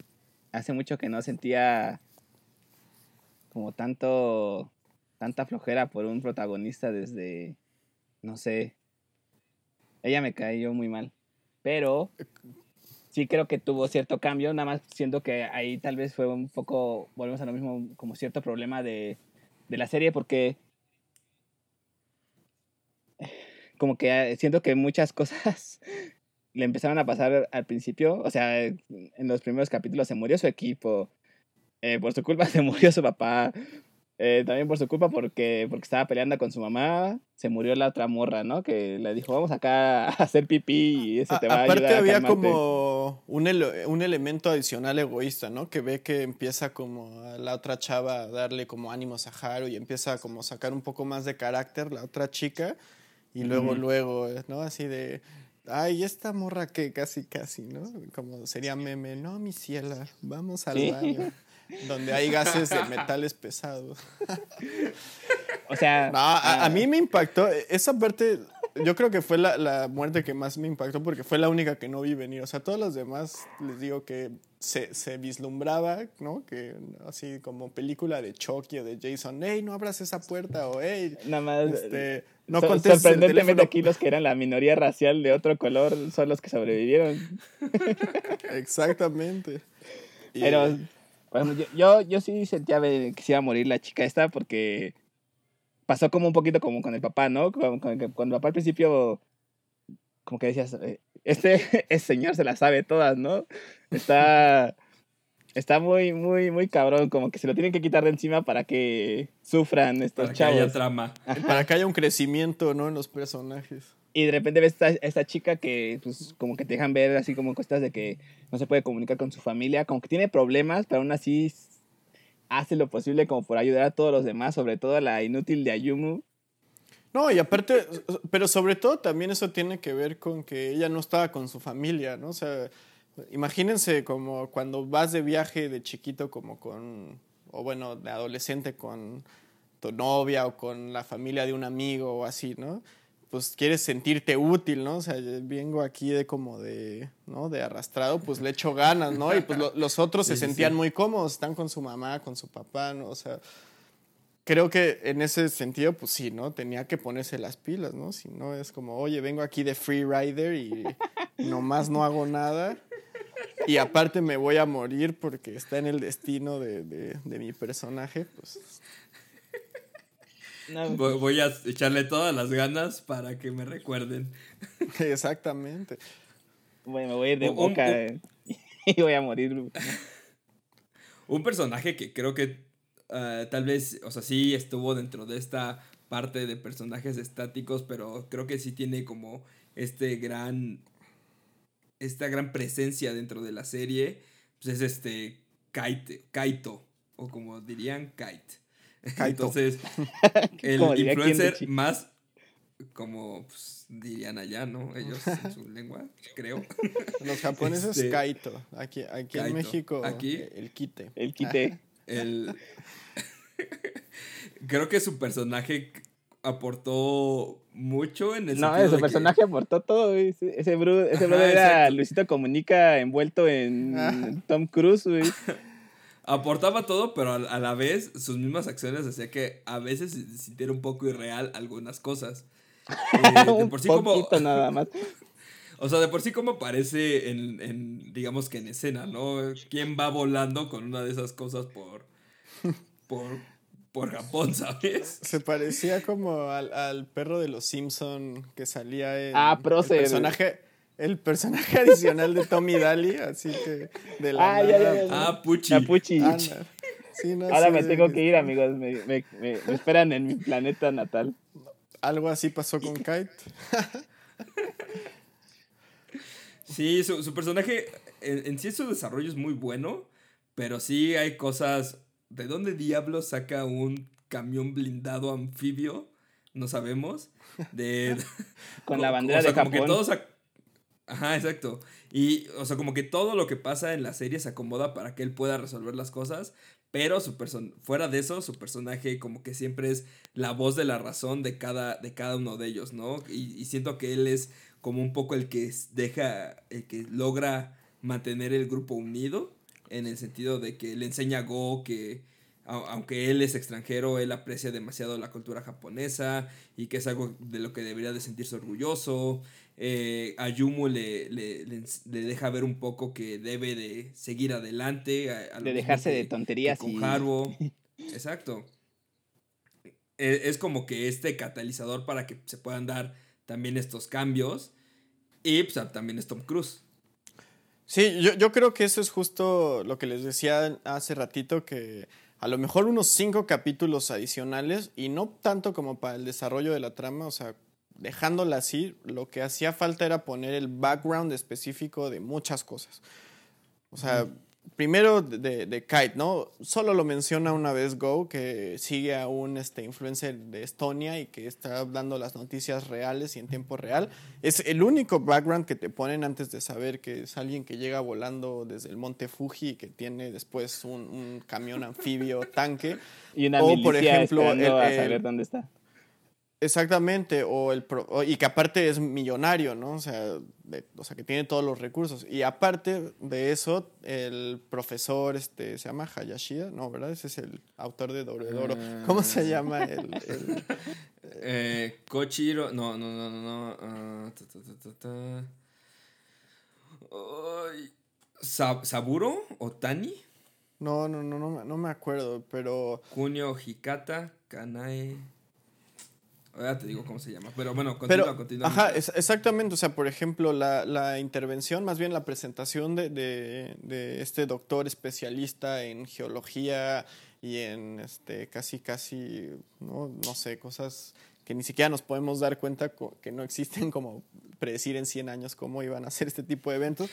Hace mucho que no sentía como tanto, tanta flojera por un protagonista desde, no sé, ella me cayó muy mal. Pero sí creo que tuvo cierto cambio, nada más siento que ahí tal vez fue un poco, volvemos a lo mismo, como cierto problema de, de la serie, porque como que eh, siento que muchas cosas le empezaron a pasar al principio, o sea, en los primeros capítulos se murió su equipo, eh, por su culpa se murió su papá, eh, también por su culpa porque, porque estaba peleando con su mamá, se murió la otra morra, ¿no? Que le dijo, vamos acá a hacer pipí y eso te va a, aparte ayudar a había calmarte". como un, ele- un elemento adicional egoísta, ¿no? Que ve que empieza como a la otra chava a darle como ánimos a Haru y empieza como a sacar un poco más de carácter la otra chica y luego, Ujú. luego, ¿no? Así de, ay, esta morra que casi, casi, ¿no? Como sería meme, no, mi ciela, vamos al Sí. baño. Donde hay gases de metales pesados. O sea, No, a, a ah, mí me impactó. Esa parte, yo creo que fue la, la muerte que más me impactó porque fue la única que no vi venir. O sea, todos los demás les digo que se, se vislumbraba, ¿no? Que así como película de Chucky o de Jason, hey, no abras esa puerta o hey, nada más... este, no sor- contestes el sorprendentemente aquí los que eran la minoría racial de otro color son los que sobrevivieron. Exactamente. Pero, por ejemplo, yo, yo, yo sí sentía que se iba a morir la chica esta porque pasó como un poquito como con el papá, ¿no? Cuando el papá al principio, como que decías, eh, este, este señor se la sabe todas, ¿no? Está, está muy, muy, muy cabrón, como que se lo tienen que quitar de encima para que sufran estos para que haya trama. para que haya un crecimiento, ¿no? En los personajes. Y de repente ves esta, esta chica que, pues, como que te dejan ver así como cosas de que no se puede comunicar con su familia, como que tiene problemas, pero aún así hace lo posible como por ayudar a todos los demás, sobre todo a la inútil de Ayumu. No, y aparte, pero sobre todo también eso tiene que ver con que ella no estaba con su familia, ¿no? O sea, imagínense como cuando vas de viaje de chiquito como con, o bueno, de adolescente con tu novia o con la familia de un amigo o así, ¿no? Pues quieres sentirte útil, ¿no? O sea, yo vengo aquí de como de, ¿no? De arrastrado, pues le echo ganas, ¿no? Y pues lo- los otros se Sí, sentían sí. muy cómodos, están con su mamá, con su papá, ¿no? O sea, creo que en ese sentido, pues sí, ¿no? Tenía que ponerse las pilas, ¿no? Si no es como, oye, vengo aquí de free rider y nomás no hago nada. Y aparte me voy a morir porque está en el destino de, de- de mi personaje, pues No, Voy, voy a echarle todas las ganas para que me recuerden. exactamente. voy- me voy a ir de Un- boca eh, y voy a morir. Un personaje que creo que ah, tal vez, o sea, sí estuvo dentro de esta parte de personajes estáticos, pero creo que sí tiene como este gran. Esta gran presencia dentro de la serie. Pues es este. Kaite, Kaito. O como dirían, Kite. Kaito. Entonces, el influencer más. Como pues, dirían allá, ¿no? Ellos en su lengua, creo. Los japoneses, Este- Kaito. Aquí, aquí en. México, Aquí- el quite. El quité. El... Creo que su personaje aportó mucho en el No, sentido ese de que- personaje aportó todo. güey. Ese, ese bro, ese Ajá, brother era exacto. Luisito Comunica envuelto en. Tom Cruise, güey. Aportaba todo, pero a, a la vez sus mismas acciones hacía que a veces se sintiera un poco irreal algunas cosas. Eh, de Un por sí como, poquito nada más. o sea, de por sí como aparece en, en, digamos que en escena, ¿no? ¿Quién va volando con una de esas cosas por, por, por Japón, ¿sabes? Se parecía como al, al perro de los Simpson que salía en Ah, el personaje, el personaje adicional de Tommy Daly, así que de la Ah, ya, ya, ya, ya. Ah, Puchi. Sí, no Ahora me tengo que ir, amigos. Me, me, me- me esperan en mi planeta natal. Algo así pasó con Kite. Sí, su, su personaje en, en sí su desarrollo es muy bueno, pero sí hay cosas... ¿De dónde diablos saca un camión blindado anfibio? No sabemos. De, Con la bandera o sea, de como que Japón. todo se ac- Ajá, exacto. Y, o sea, como que todo lo que pasa en la serie se acomoda para que él pueda resolver las cosas, pero su fuera de eso, su personaje como que siempre es la voz de la razón de cada, de cada uno de ellos, ¿no? Y, siento que él es como un poco el que deja, el que logra mantener el grupo unido, en el sentido de que le enseña a Go que au- aunque él es extranjero, él aprecia demasiado la cultura japonesa y que es algo de lo que debería de sentirse orgulloso. Eh, a Yumu le, le, le deja ver un poco que debe de seguir adelante. a- De dejarse que- de tonterías y... con Haruo. Exacto. E- Es como que este catalizador para que se puedan dar también estos cambios. Y pues, también es Tom Cruise. Sí, yo, yo creo que eso es justo lo que les decía hace ratito, que a lo mejor unos cinco capítulos adicionales, y no tanto como para el desarrollo de la trama, o sea, dejándola así, lo que hacía falta era poner el background específico de muchas cosas. O sea, primero de, de Kite, ¿no? Solo lo menciona una vez Go, que sigue a un este, influencer de Estonia y que está dando las noticias reales y en tiempo real. Es el único background que te ponen antes de saber que es alguien que llega volando desde el monte Fuji y que tiene después un, un camión anfibio tanque. Y una O, por ejemplo, esperando el- a saber el- dónde está. Exactamente, o el pro- o- y que aparte es millonario, ¿no? O sea, de- o sea, que tiene todos los recursos. Y aparte de eso, el profesor, este, ¿se llama Hayashida? No, ¿verdad? Ese es el autor de Dorodoro. ¿Cómo se llama el, el- Eh, Kochiro. No, no, no, no. no. ah, ta, ta, ta, ¿Saburo o Tani? No, no, no, no, me- no me acuerdo, pero... Kunio Hikata Kanae. Ahora te digo cómo se llama. Pero bueno, continúa, Pero, continúa. ajá, es- exactamente. O sea, por ejemplo, la, la intervención, más bien la presentación de, de- de este doctor especialista en geología y en este casi, casi, no, no sé, cosas que ni siquiera nos podemos dar cuenta que no existen, como predecir en 100 años cómo iban a hacer este tipo de eventos.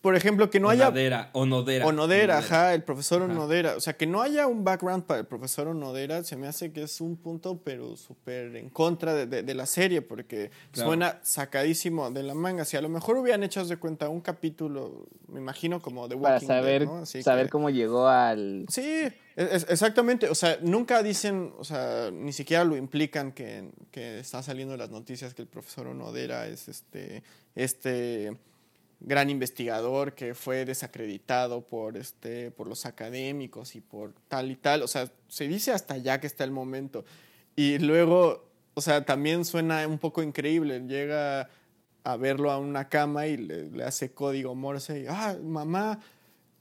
Por ejemplo, que no haya Onodera, Onodera. Onodera, ajá, el profesor Ajá. Onodera. O sea, que no haya un background para el profesor Onodera se me hace que es un punto, pero súper en contra de, de- de la serie, porque Claro. suena sacadísimo de la manga. Si a lo mejor hubieran hecho de cuenta un capítulo, me imagino como de Para Walking Dead, saber, ¿no? Así saber que- cómo llegó al... Sí, Es- exactamente, o sea, nunca dicen, o sea, ni siquiera lo implican que, que está saliendo en las noticias que el profesor Onodera es este, este gran investigador que fue desacreditado por, este, por los académicos y por tal y tal, o sea, se dice hasta ya que está el momento. Y luego, o sea, también suena un poco increíble, llega a verlo a una cama y le, le hace código Morse y, ah, mamá,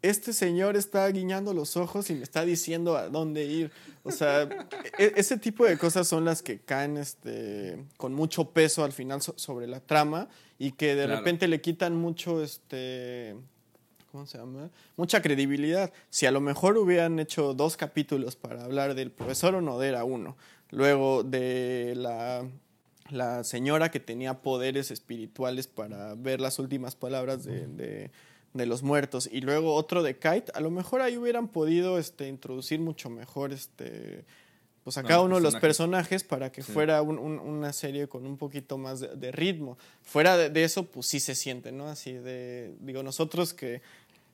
este señor está guiñando los ojos y me está diciendo a dónde ir. O sea, e- ese tipo de cosas son las que caen este, con mucho peso al final so- sobre la trama y que de Claro. repente le quitan mucho, este, ¿cómo se llama? Mucha credibilidad. Si a lo mejor hubieran hecho dos capítulos para hablar del profesor Onodera, uno, luego de la, la señora que tenía poderes espirituales para ver las últimas palabras de, de- de los muertos, y luego otro de Kite, a lo mejor ahí hubieran podido este, introducir mucho mejor este, pues a cada uno de los personajes. para que Sí. fuera un- un- una serie con un poquito más de, de ritmo. Fuera de, de eso, pues sí se siente, ¿no? Así de, digo, nosotros que,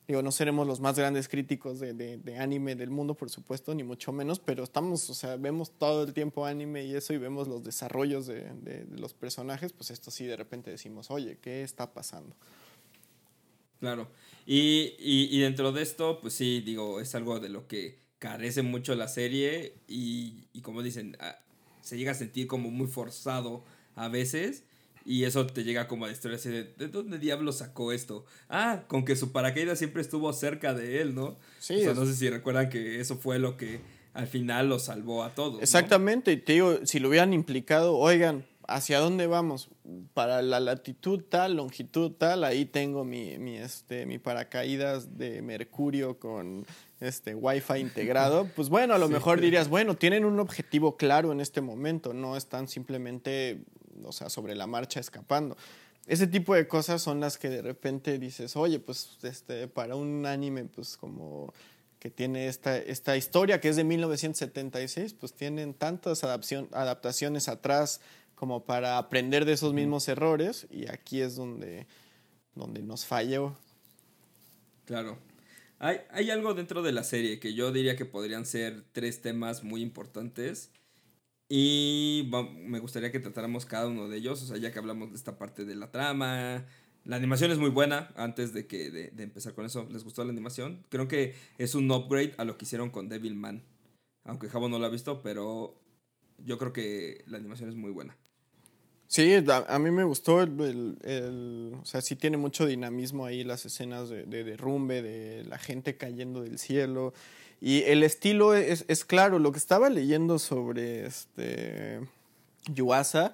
digo, no seremos los más grandes críticos de, de- anime del mundo, por supuesto, ni mucho menos, pero estamos, o sea, vemos todo el tiempo anime y eso y vemos los desarrollos de, de- de los personajes, pues esto sí de repente decimos, oye, ¿qué está pasando? Claro. Y, y, y dentro de esto, pues sí, digo, es algo de lo que carece mucho la serie y, y como dicen, ah, se llega a sentir como muy forzado a veces y eso te llega como a destruir así de, ¿de dónde diablos sacó esto? Ah, con que su paracaídas siempre estuvo cerca de él, ¿no? Sí, o sea, no sé si recuerdan que eso fue lo que al final lo salvó a todos. ¿no? Exactamente, y te digo, si lo hubieran implicado, oigan, ¿hacia dónde vamos? Para la latitud tal, longitud tal, ahí tengo mi, mi, este, mi paracaídas de mercurio con este wifi integrado. Pues bueno, a lo mejor dirías, bueno, tienen un objetivo claro en este momento, no están simplemente, o sea, sobre la marcha escapando. Ese tipo de cosas son las que de repente dices, oye, pues este, para un anime, pues como que tiene esta, esta historia que es de 1976, pues tienen tantas adaptaciones atrás como para aprender de esos mismos errores y aquí es donde, donde nos falló. Claro. Hay, hay algo dentro de la serie que yo diría que podrían ser tres temas muy importantes. Y va- me gustaría que tratáramos cada uno de ellos. O sea, ya que hablamos de esta parte de la trama. La animación es muy buena. Antes de que de, de empezar con eso, ¿les gustó la animación? Creo que es un upgrade a lo que hicieron con Devilman. Aunque Javo no lo ha visto, pero yo creo que la animación es muy buena. Sí, a, a mí me gustó el, el- el- o sea, sí tiene mucho dinamismo ahí las escenas de, de derrumbe, de la gente cayendo del cielo. Y el estilo es, es claro, lo que estaba leyendo sobre este Yuasa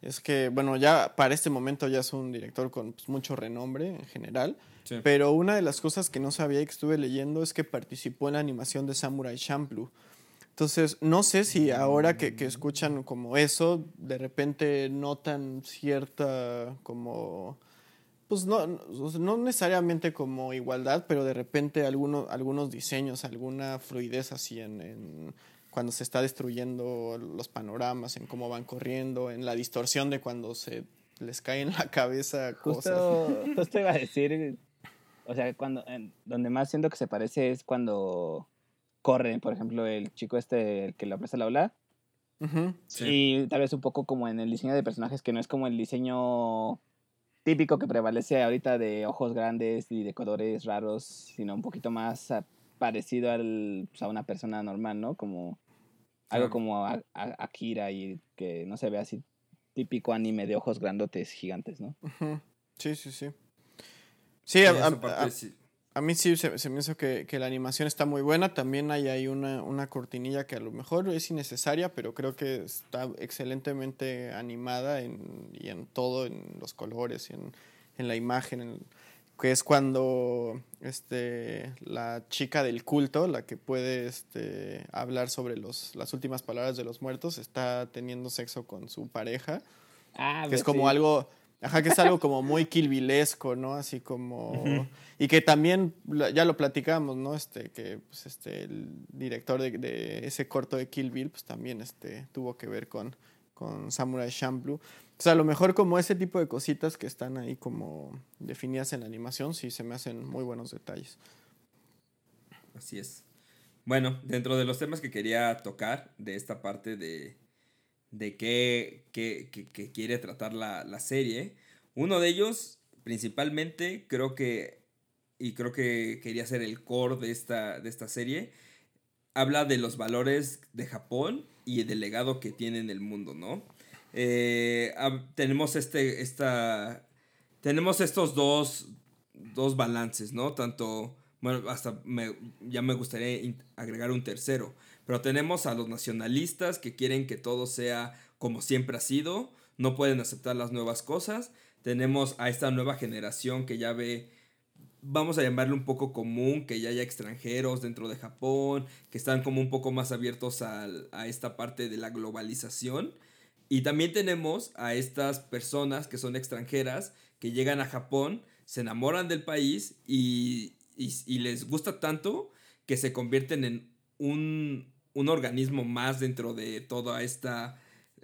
es que, bueno, ya para este momento ya es un director con pues, mucho renombre en general. Sí. Pero una de las cosas que no sabía y que estuve leyendo es que participó en la animación de Samurai Champloo. Entonces, no sé si ahora que, que escuchan como eso, de repente notan cierta como, pues no, no necesariamente como igualdad, pero de repente algunos, algunos diseños, alguna fluidez así en, en cuando se está destruyendo los panoramas, en cómo van corriendo, en la distorsión de cuando se les cae en la cabeza cosas. Justo, justo iba a decir, o sea, cuando, en- donde más siento que se parece es cuando corre, por ejemplo, el chico este el que le aplasta la ola. Ujú. Sí. Y tal vez un poco como en el diseño de personajes, que no es como el diseño típico que prevalece ahorita de ojos grandes y de colores raros, sino un poquito más parecido al, pues, a una persona normal, ¿no? Como algo como a- a- Akira y que no se ve así típico anime de ojos grandotes gigantes, ¿no? Ujú. Sí, sí, sí. Sí, Sí, a, esa a- parte a- sí. A mí sí se, se me hizo que, que la animación está muy buena. También hay ahí una, una cortinilla que a lo mejor es innecesaria, pero creo que está excelentemente animada en, y en todo, en los colores, y en, en la imagen, en- que es cuando este, la chica del culto, la que puede este, hablar sobre los, las últimas palabras de los muertos, está teniendo sexo con su pareja Ah, que es como algo, ajá, que es algo como muy kilvilesco, ¿no? Así como, y que también, ya lo platicamos, ¿no? Este, que pues, este, el director de, de ese corto de Kill Bill, pues también este, tuvo que ver con, con Samurai Champloo. O sea, a lo mejor como ese tipo de cositas que están ahí como definidas en la animación, sí se me hacen muy buenos detalles. Así es. Bueno, dentro de los temas que quería tocar de esta parte de, de qué, qué, qué, quiere tratar la, la, serie, uno de ellos, principalmente, creo que, y creo que quería ser el core de esta, de esta serie, habla de los valores de Japón y del legado que tiene en el mundo, ¿no? Eh, tenemos este, esta, tenemos estos dos, dos balances, ¿no? Tanto bueno, hasta me, ya me gustaría agregar un tercero. Pero tenemos a los nacionalistas que quieren que todo sea como siempre ha sido, no pueden aceptar las nuevas cosas. Tenemos a esta nueva generación que ya ve, vamos a llamarle un poco común, que ya haya extranjeros dentro de Japón, que están como un poco más abiertos a, a esta parte de la globalización. Y también tenemos a estas personas que son extranjeras, que llegan a Japón, se enamoran del país y, y, les gusta tanto que se convierten en un, organismo más dentro de toda esta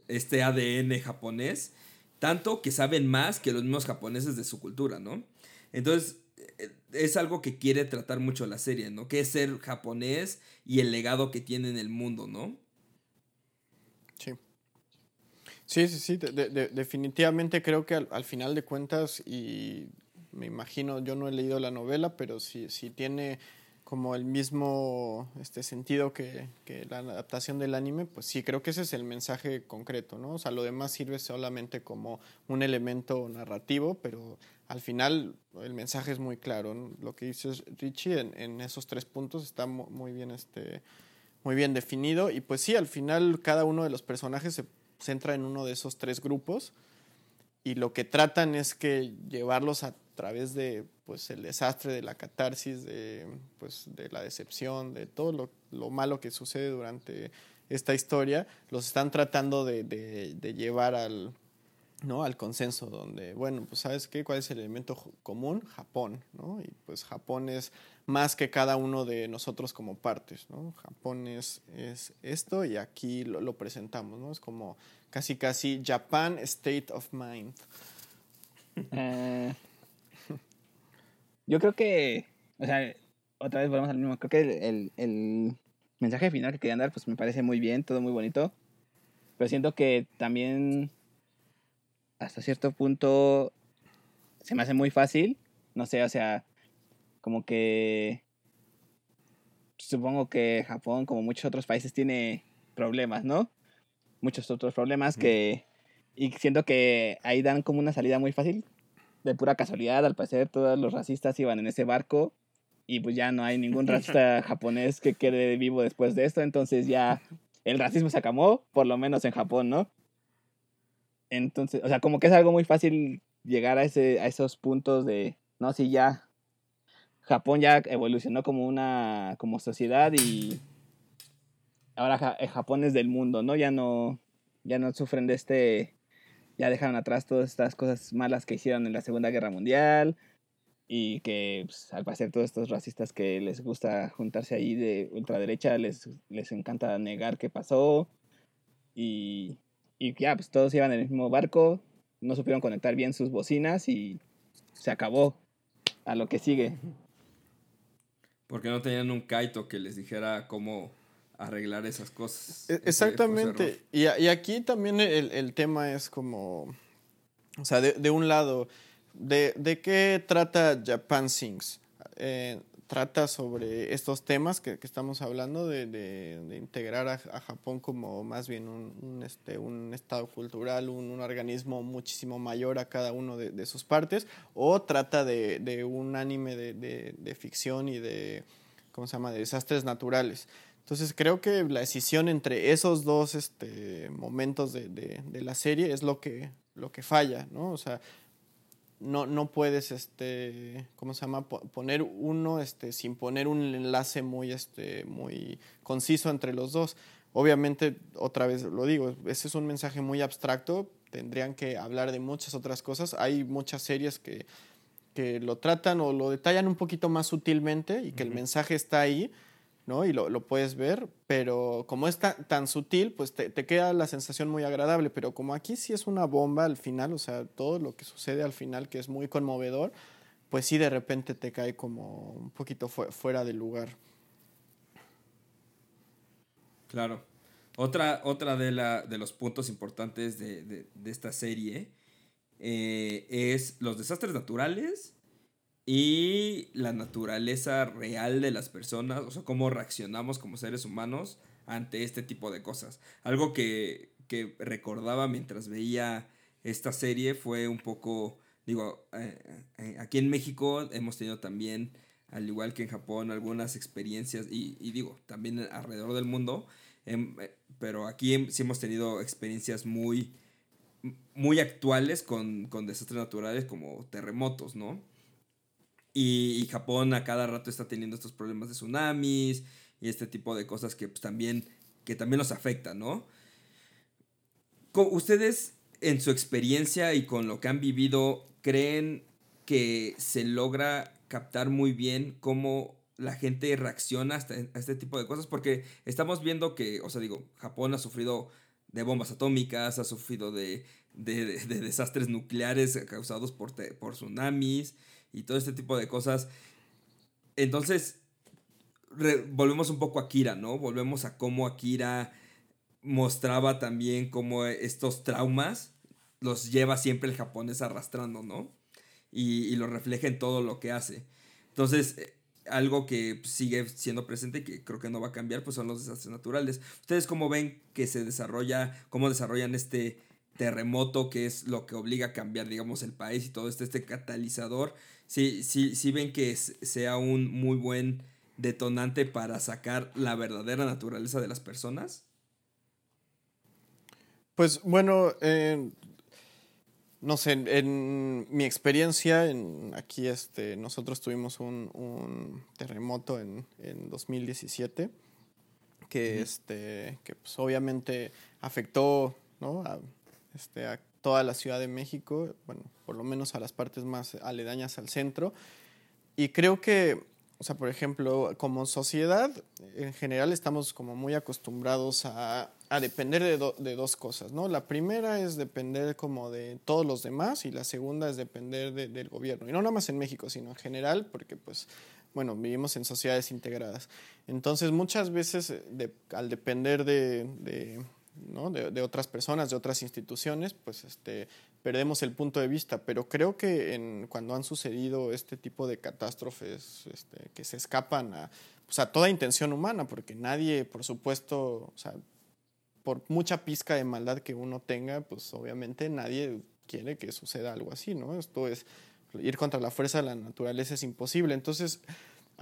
este ADN japonés, tanto que saben más que los mismos japoneses de su cultura, ¿no? Entonces, eh, es algo que quiere tratar mucho la serie, ¿no? Que es ser japonés y el legado que tiene en el mundo, ¿no? Sí. Sí, sí, sí, definitivamente creo que al, final de cuentas, y me imagino, yo no he leído la novela, pero si, si tiene como el mismo este sentido que, que, la adaptación del anime, pues sí, creo que ese es el mensaje concreto, ¿no? O sea, lo demás sirve solamente como un elemento narrativo, pero al final el mensaje es muy claro. Lo que dices Richie en, en, esos tres puntos está muy bien, este, muy bien definido y pues sí, al final cada uno de los personajes se centra en uno de esos tres grupos y lo que tratan es que llevarlos a través de pues el desastre de la catarsis de pues de la decepción de todo lo, lo malo que sucede durante esta historia los están tratando de, de, llevar al no al consenso donde bueno pues sabes qué cuál es el elemento común Japón no y pues Japón es más que cada uno de nosotros como partes no Japón es, es esto y aquí lo, lo presentamos no es como casi casi Japan State of Mind. Eh, yo creo que, o sea, otra vez volvemos al mismo, creo que el, el, mensaje final que querían dar, pues me parece muy bien, todo muy bonito, pero siento que también hasta cierto punto se me hace muy fácil, no sé, o sea, como que supongo que Japón, como muchos otros países, tiene problemas, ¿no? Muchos otros problemas que... Y siento que ahí dan como una salida muy fácil, de pura casualidad, al parecer todos los racistas iban en ese barco y pues ya no hay ningún racista japonés que quede vivo después de esto, entonces ya el racismo se acabó, por lo menos en Japón, ¿no? Entonces, o sea, como que es algo muy fácil llegar a, ese, a esos puntos de, no, si ya Japón ya evolucionó como una, como sociedad y ahora Japón es del mundo, ¿no? Ya no, ya no sufren de este ya dejaron atrás todas estas cosas malas que hicieron en la Segunda Guerra Mundial y que pues, al parecer todos estos racistas que les gusta juntarse ahí de ultraderecha les, les encanta negar qué pasó y, y ya pues todos iban en el mismo barco, no supieron conectar bien sus bocinas y se acabó a lo que sigue. Porque no tenían un kaito que les dijera cómo arreglar esas cosas. E, exactamente. Y, y, aquí también el, el, tema es como, o sea, de, de un lado, de, de, qué trata Japan Sings? Eh, trata sobre estos temas que, que estamos hablando, de, de integrar a, a, Japón como más bien un, un, este, un estado cultural, un, un, organismo muchísimo mayor a cada uno de, sus partes, o trata de, un anime de, ficción y de, ¿cómo se llama?, de desastres naturales. Entonces creo que la decisión entre esos dos este, momentos de, de, de, la serie es lo que, lo que falla, ¿no? O sea, no, no puedes, este, ¿cómo se llama? Poner uno este, sin poner un enlace muy, este, muy conciso entre los dos. Obviamente, otra vez lo digo, ese es un mensaje muy abstracto, tendrían que hablar de muchas otras cosas. Hay muchas series que, que lo tratan o lo detallan un poquito más sutilmente y que el mensaje está ahí ¿no? Y lo, lo, puedes ver, pero como es tan, sutil, pues te, te, queda la sensación muy agradable, pero como aquí sí es una bomba al final, o sea, todo lo que sucede al final, que es muy conmovedor, pues sí de repente te cae como un poquito fuera del lugar. Claro. Otra, otra de, la, de los puntos importantes de, de, de esta serie eh, es los desastres naturales y la naturaleza real de las personas, o sea, cómo reaccionamos como seres humanos ante este tipo de cosas. Algo que, que recordaba mientras veía esta serie fue un poco, digo, eh, eh, aquí en México hemos tenido también, al igual que en Japón, algunas experiencias, y, y digo, también alrededor del mundo, em, eh, pero aquí sí hemos tenido experiencias muy, muy actuales con, con desastres naturales como terremotos, ¿no? Y, Japón a cada rato está teniendo estos problemas de tsunamis y este tipo de cosas que pues, también, que también los afectan, ¿no? ¿Ustedes en su experiencia y con lo que han vivido creen que se logra captar muy bien cómo la gente reacciona a este tipo de cosas? Porque estamos viendo que, o sea, digo, Japón ha sufrido de bombas atómicas, ha sufrido de, de, de, de desastres nucleares causados por, por tsunamis y todo este tipo de cosas. Entonces, re, volvemos un poco a Akira, ¿no? Volvemos a cómo Akira mostraba también cómo estos traumas los lleva siempre el japonés arrastrando, ¿no? Y, y lo refleja en todo lo que hace. Entonces, eh, algo que sigue siendo presente y que creo que no va a cambiar, pues son los desastres naturales. ¿Ustedes cómo ven que se desarrolla, cómo desarrollan este terremoto que es lo que obliga a cambiar, digamos, el país y todo este, este catalizador? Sí, sí, sí ven que sea un muy buen detonante para sacar la verdadera naturaleza de las personas? Pues bueno, eh, no sé, en, en mi experiencia, en, aquí este, nosotros tuvimos un, un terremoto en, en, 2017 que, uh -huh. este, que pues, obviamente afectó ¿no? a, este, a toda la Ciudad de México, bueno, por lo menos a las partes más aledañas al centro. Y creo que o sea, por ejemplo, como sociedad, en general estamos como muy acostumbrados a, a depender de, de, dos cosas, ¿no? La primera es depender como de todos los demás y la segunda es depender de, del gobierno. Y no nada más en México, sino en general, porque pues, bueno, vivimos en sociedades integradas. Entonces, muchas veces al depender de, ¿no? de, otras personas, de otras instituciones, pues este, perdemos el punto de vista. Pero creo que en, cuando han sucedido este tipo de catástrofes este, que se escapan a, pues toda intención humana, porque nadie, por supuesto, o sea, por mucha pizca de maldad que uno tenga, pues obviamente nadie quiere que suceda algo así, ¿no? Esto es ir contra la fuerza de la naturaleza es imposible. Entonces,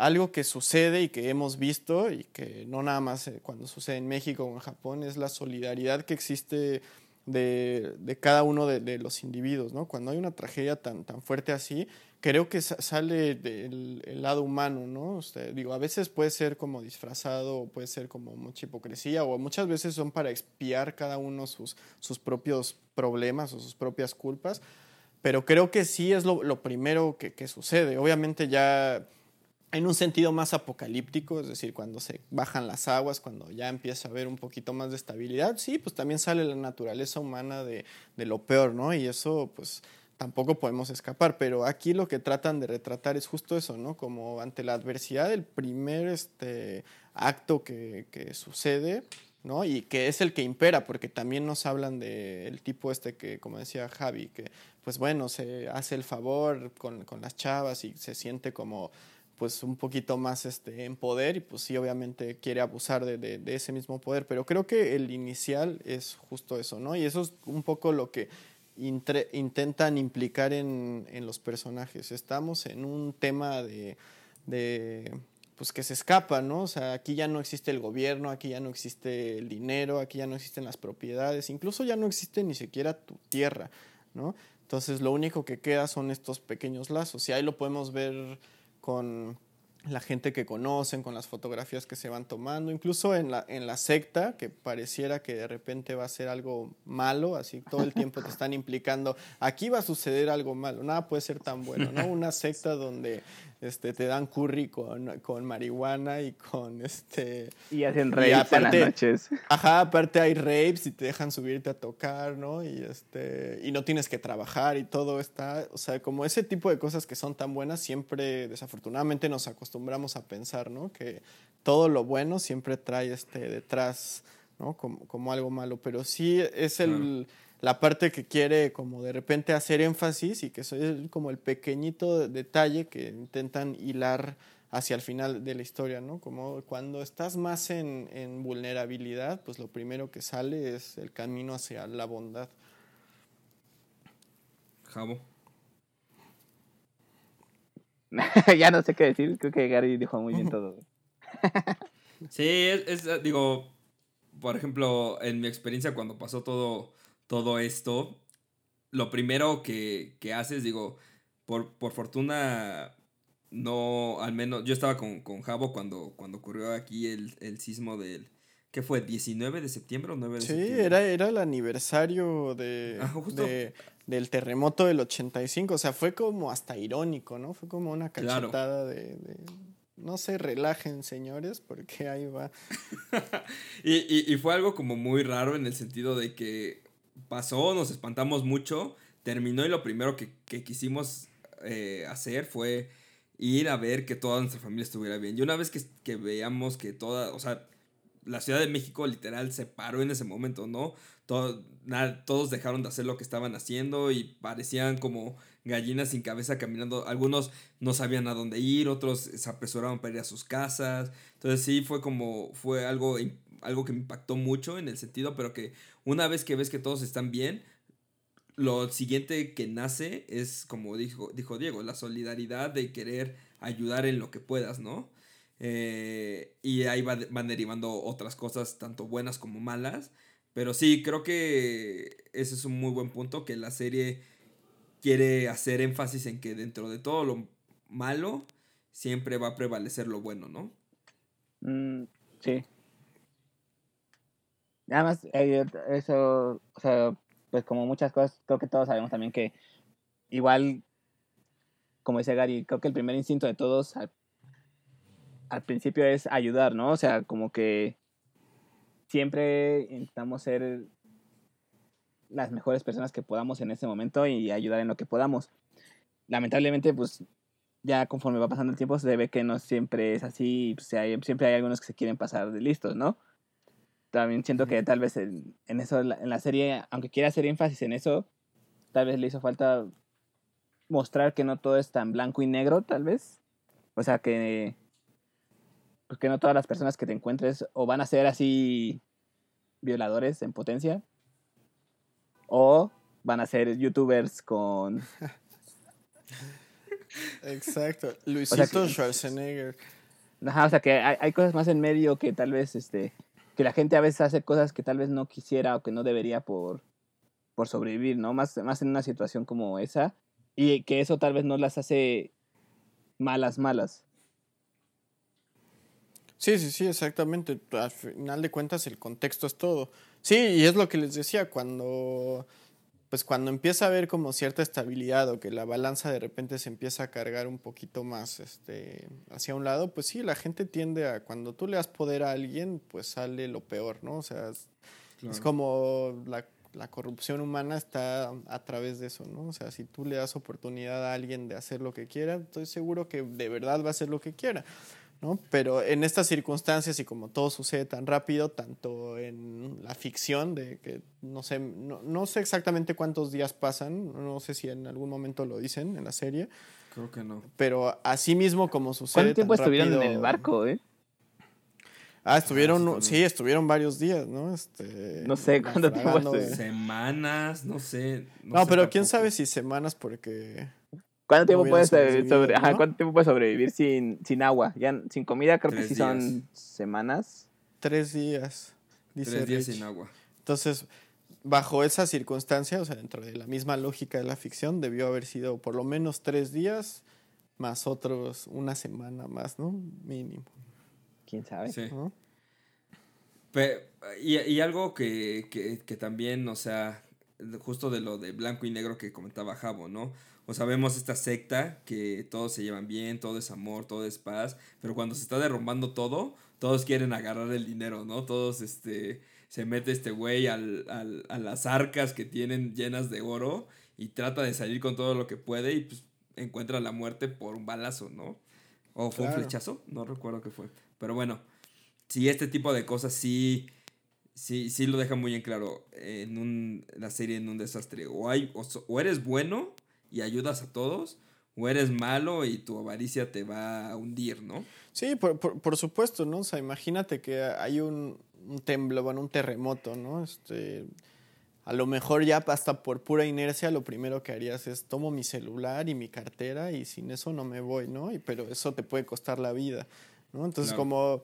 algo que sucede y que hemos visto y que no nada más eh, cuando sucede en México o en Japón es la solidaridad que existe de, de cada uno de, de, los individuos, ¿no? Cuando hay una tragedia tan, tan fuerte así, creo que sale del el lado humano, ¿no? O sea, digo, a veces puede ser como disfrazado, puede ser como mucha hipocresía, o muchas veces son para expiar cada uno sus, sus propios problemas o sus propias culpas, pero creo que sí es lo, lo primero que, que sucede. Obviamente ya en un sentido más apocalíptico, es decir, cuando se bajan las aguas, cuando ya empieza a haber un poquito más de estabilidad, sí, pues también sale la naturaleza humana de, de lo peor, ¿no? Y eso, pues tampoco podemos escapar, pero aquí lo que tratan de retratar es justo eso, ¿no? Como ante la adversidad, el primer este, acto que, que sucede, ¿no? Y que es el que impera, porque también nos hablan del de tipo este que, como decía Javi, que pues bueno, se hace el favor con, con las chavas y se siente como pues un poquito más este, en poder y pues sí, obviamente quiere abusar de, de, ese mismo poder, pero creo que el inicial es justo eso, ¿no? Y eso es un poco lo que intentan implicar en, en, los personajes. Estamos en un tema de, de, pues que se escapa, ¿no? O sea, aquí ya no existe el gobierno, aquí ya no existe el dinero, aquí ya no existen las propiedades, incluso ya no existe ni siquiera tu tierra, ¿no? Entonces lo único que queda son estos pequeños lazos y ahí lo podemos ver con la gente que conocen, con las fotografías que se van tomando, incluso en la, en la secta, que pareciera que de repente va a ser algo malo, así todo el tiempo te están implicando, aquí va a suceder algo malo, nada puede ser tan bueno, ¿no? Una secta donde este, te dan curry con, con marihuana y con este... Y hacen rapes en las noches. Ajá, aparte hay rapes y te dejan subirte a tocar, ¿no? Y, este, y no tienes que trabajar y todo está... O sea, como ese tipo de cosas que son tan buenas, siempre desafortunadamente nos acostumbramos a pensar, ¿no? Que todo lo bueno siempre trae este, detrás, ¿no? Como, como algo malo. Pero sí es el la parte que quiere como de repente hacer énfasis y que es como el pequeñito detalle que intentan hilar hacia el final de la historia, ¿no? Como cuando estás más en, en vulnerabilidad, pues lo primero que sale es el camino hacia la bondad. Jabo. ya no sé qué decir, creo que Gary dijo muy bien todo. sí, es, digo, por ejemplo, en mi experiencia cuando pasó todo todo esto, lo primero que, que haces, digo, por, por fortuna, no, al menos, yo estaba con, con Javo cuando, cuando ocurrió aquí el, el sismo del, ¿qué fue? ¿19 de septiembre o 9 de sí, septiembre? Sí, era, era el aniversario de, de, del terremoto del 85, o sea, fue como hasta irónico, ¿no? Fue como una cachetada de, de, no se relajen, señores, porque ahí va. y, y, y, fue algo como muy raro en el sentido de que pasó, nos espantamos mucho, terminó y lo primero que, quisimos eh, hacer fue ir a ver que toda nuestra familia estuviera bien. Y una vez que, que veíamos que toda, o sea, la Ciudad de México literal se paró en ese momento, ¿no? Todo, nada, todos dejaron de hacer lo que estaban haciendo y parecían como gallinas sin cabeza caminando. Algunos no sabían a dónde ir, otros se apresuraban para ir a sus casas. Entonces sí fue como, fue algo, algo que me impactó mucho en el sentido, pero que una vez que ves que todos están bien, lo siguiente que nace es, como dijo, dijo Diego, la solidaridad de querer ayudar en lo que puedas, ¿no? Eh, y ahí van derivando otras cosas, tanto buenas como malas. Pero sí, creo que ese es un muy buen punto, que la serie quiere hacer énfasis en que dentro de todo lo malo, siempre va a prevalecer lo bueno, ¿no? Mm, sí, Nada más, eh, eso, o sea, pues como muchas cosas, creo que todos sabemos también que igual, como dice Gary, creo que el primer instinto de todos al, principio es ayudar, ¿no? O sea, como que siempre intentamos ser las mejores personas que podamos en ese momento y ayudar en lo que podamos. Lamentablemente, pues ya conforme va pasando el tiempo se ve que no siempre es así, pues, siempre hay algunos que se quieren pasar de listos, ¿no? También siento que tal vez en, eso, en la serie, aunque quiera hacer énfasis en eso, tal vez le hizo falta mostrar que no todo es tan blanco y negro, tal vez. O sea, que, pues que no todas las personas que te encuentres o van a ser así violadores en potencia, o van a ser youtubers con... Exacto, Luisito Schwarzenegger. Ajá, o sea que hay, hay, cosas más en medio que tal vez este que la gente a veces hace cosas que tal vez no quisiera o que no debería por, por sobrevivir, ¿no? Más, más en una situación como esa. Y que eso tal vez no las hace malas, malas. Sí, sí, sí, exactamente. Al final de cuentas el contexto es todo. Sí, y es lo que les decía, cuando pues cuando empieza a haber como cierta estabilidad o que la balanza de repente se empieza a cargar un poquito más este, hacia un lado, pues sí, la gente tiende a, cuando tú le das poder a alguien, pues sale lo peor, ¿no? O sea, es, como la, la, corrupción humana está a través de eso, ¿no? O sea, si tú le das oportunidad a alguien de hacer lo que quiera, estoy seguro que de verdad va a hacer lo que quiera. ¿No? Pero en estas circunstancias y como todo sucede tan rápido, tanto en la ficción, de que no sé, no, sé exactamente cuántos días pasan, no sé si en algún momento lo dicen en la serie. Creo que no. Pero así mismo como sucede. ¿Cuánto tiempo estuvieron en el barco, eh? Ah, estuvieron, ah, sí, estuvieron varios días, ¿no? Este, no sé cuánto tiempo estuvieron. Semanas, no sé. No, pero quién sabe si semanas porque ¿Cuánto tiempo, puedes sobre, ¿Cuánto tiempo puedes sobrevivir sin, sin agua? Ya, sin comida creo que sí son semanas. Tres días. Dice Tres días sin agua. Entonces, bajo esa circunstancia, o sea, dentro de la misma lógica de la ficción, debió haber sido por lo menos tres días más otros una semana más, ¿no? Mínimo. ¿Quién sabe? Sí. y, y, algo que, que, que también, o sea, justo de lo de blanco y negro que comentaba Javo, ¿no? O sea, vemos esta secta que todos se llevan bien, todo es amor, todo es paz, pero cuando se está derrumbando todo, todos quieren agarrar el dinero, ¿no? Todos, este, se mete este güey al, al, a las arcas que tienen llenas de oro y trata de salir con todo lo que puede y pues encuentra la muerte por un balazo, ¿no? O fue un flechazo, no recuerdo qué fue. Pero bueno, sí, este tipo de cosas sí, sí, sí lo deja muy en claro en un, la serie en un desastre. O, hay, o, eres bueno y ayudas a todos, o eres malo y tu avaricia te va a hundir, ¿no? Sí, por, por, supuesto, ¿no? O sea, imagínate que hay un, un temblor, bueno, un terremoto, ¿no? Este, a lo mejor ya hasta por pura inercia lo primero que harías es tomo mi celular y mi cartera y sin eso no me voy, ¿no? Y, pero eso te puede costar la vida, ¿no? Entonces como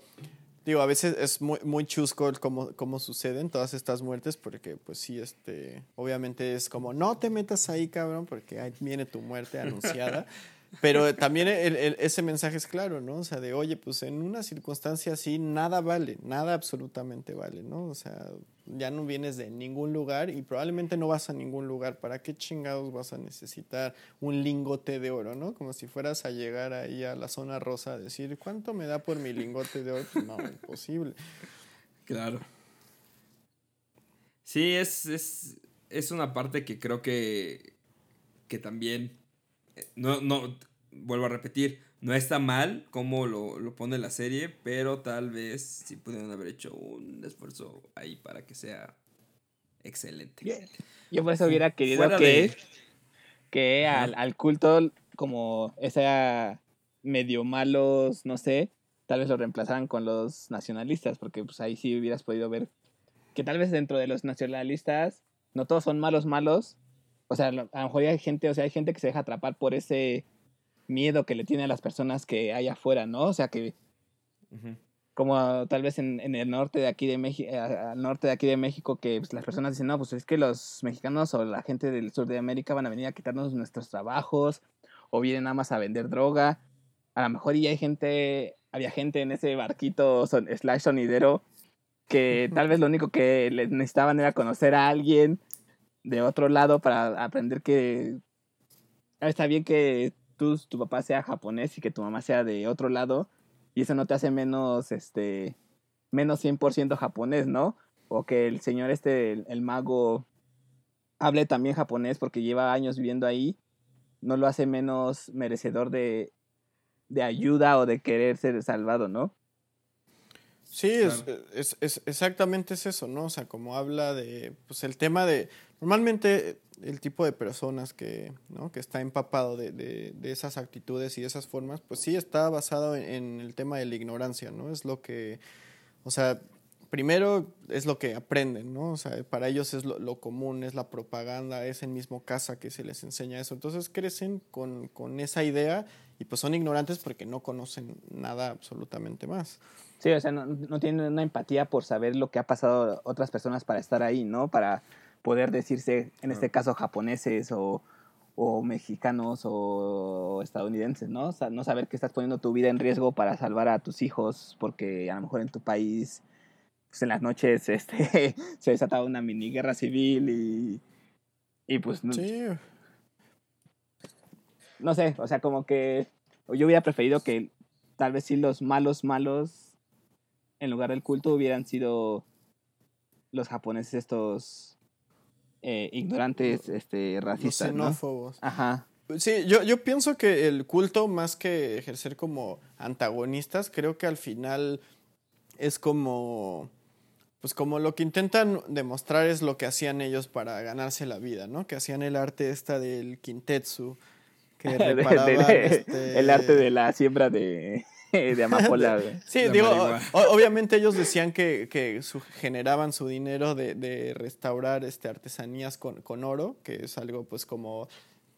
digo, a veces es muy, muy chusco cómo, cómo suceden todas estas muertes porque pues sí, este, obviamente es como no te metas ahí, cabrón, porque ahí viene tu muerte anunciada. Pero también ese mensaje es claro, ¿no? O sea, de, oye, pues en una circunstancia así nada vale, nada absolutamente vale, ¿no? O sea, ya no vienes de ningún lugar y probablemente no vas a ningún lugar. ¿Para qué chingados vas a necesitar un lingote de oro, ¿no? Como si fueras a llegar ahí a la zona rosa a decir, ¿cuánto me da por mi lingote de oro? No, imposible. Claro. Sí, es, es, es una parte que creo que, que también no, no, vuelvo a repetir, no está mal como lo, lo, pone la serie, pero tal vez sí pudieron haber hecho un esfuerzo ahí para que sea excelente. Yo por eso hubiera querido que, que al, al, culto, como ese medio malos, no sé, tal vez lo reemplazaran con los nacionalistas, porque pues ahí sí hubieras podido ver que tal vez dentro de los nacionalistas no todos son malos malos, o sea, a lo mejor hay gente, o sea, hay gente que se deja atrapar por ese miedo que le tiene a las personas que hay afuera, ¿no? O sea, que como tal vez en, el norte de aquí de México, eh, al norte de aquí de México, que pues, las personas dicen, no, pues es que los mexicanos o la gente del sur de América van a venir a quitarnos nuestros trabajos o vienen nada más a vender droga. A lo mejor y hay gente, había gente en ese barquito slash sonidero que tal vez lo único que necesitaban era conocer a alguien de otro lado para aprender que ah, está bien que tú, tu papá sea japonés y que tu mamá sea de otro lado y eso no te hace menos, este, menos 100% japonés, ¿no? O que el señor este, el, mago, hable también japonés porque lleva años viviendo ahí, no lo hace menos merecedor de, de ayuda o de querer ser salvado, ¿no? Sí, es, es, es, exactamente es eso, ¿no? O sea, como habla de, pues el tema de, normalmente el tipo de personas que, ¿no? que está empapado de, de, de, esas actitudes y de esas formas, pues sí está basado en, el tema de la ignorancia, ¿no? Es lo que, o sea, primero es lo que aprenden, ¿no? O sea, para ellos es lo, lo, común, es la propaganda, es en mismo casa que se les enseña eso. Entonces crecen con, con esa idea y pues son ignorantes porque no conocen nada absolutamente más. Sí, o sea, no, no, tienen una empatía por saber lo que ha pasado otras personas para estar ahí, ¿no? Para poder decirse, en este caso, japoneses o, o mexicanos o estadounidenses, ¿no? O sea, no saber que estás poniendo tu vida en riesgo para salvar a tus hijos porque a lo mejor en tu país pues en las noches este, se desataba una mini guerra civil y, y pues no, sí. no sé, o sea, como que yo hubiera preferido que tal vez sí los malos malos en lugar del culto hubieran sido los japoneses estos eh, ignorantes, este, racistas. xenófobos. Ajá. Sí, yo, yo pienso que el culto, más que ejercer como antagonistas, creo que al final es como. Pues como lo que intentan demostrar es lo que hacían ellos para ganarse la vida, ¿no? Que hacían el arte esta del quintetsu, que este El arte de la siembra de de amapola. sí, digo, obviamente ellos decían que, que generaban su dinero de, de restaurar este, artesanías con, con, oro, que es algo pues como...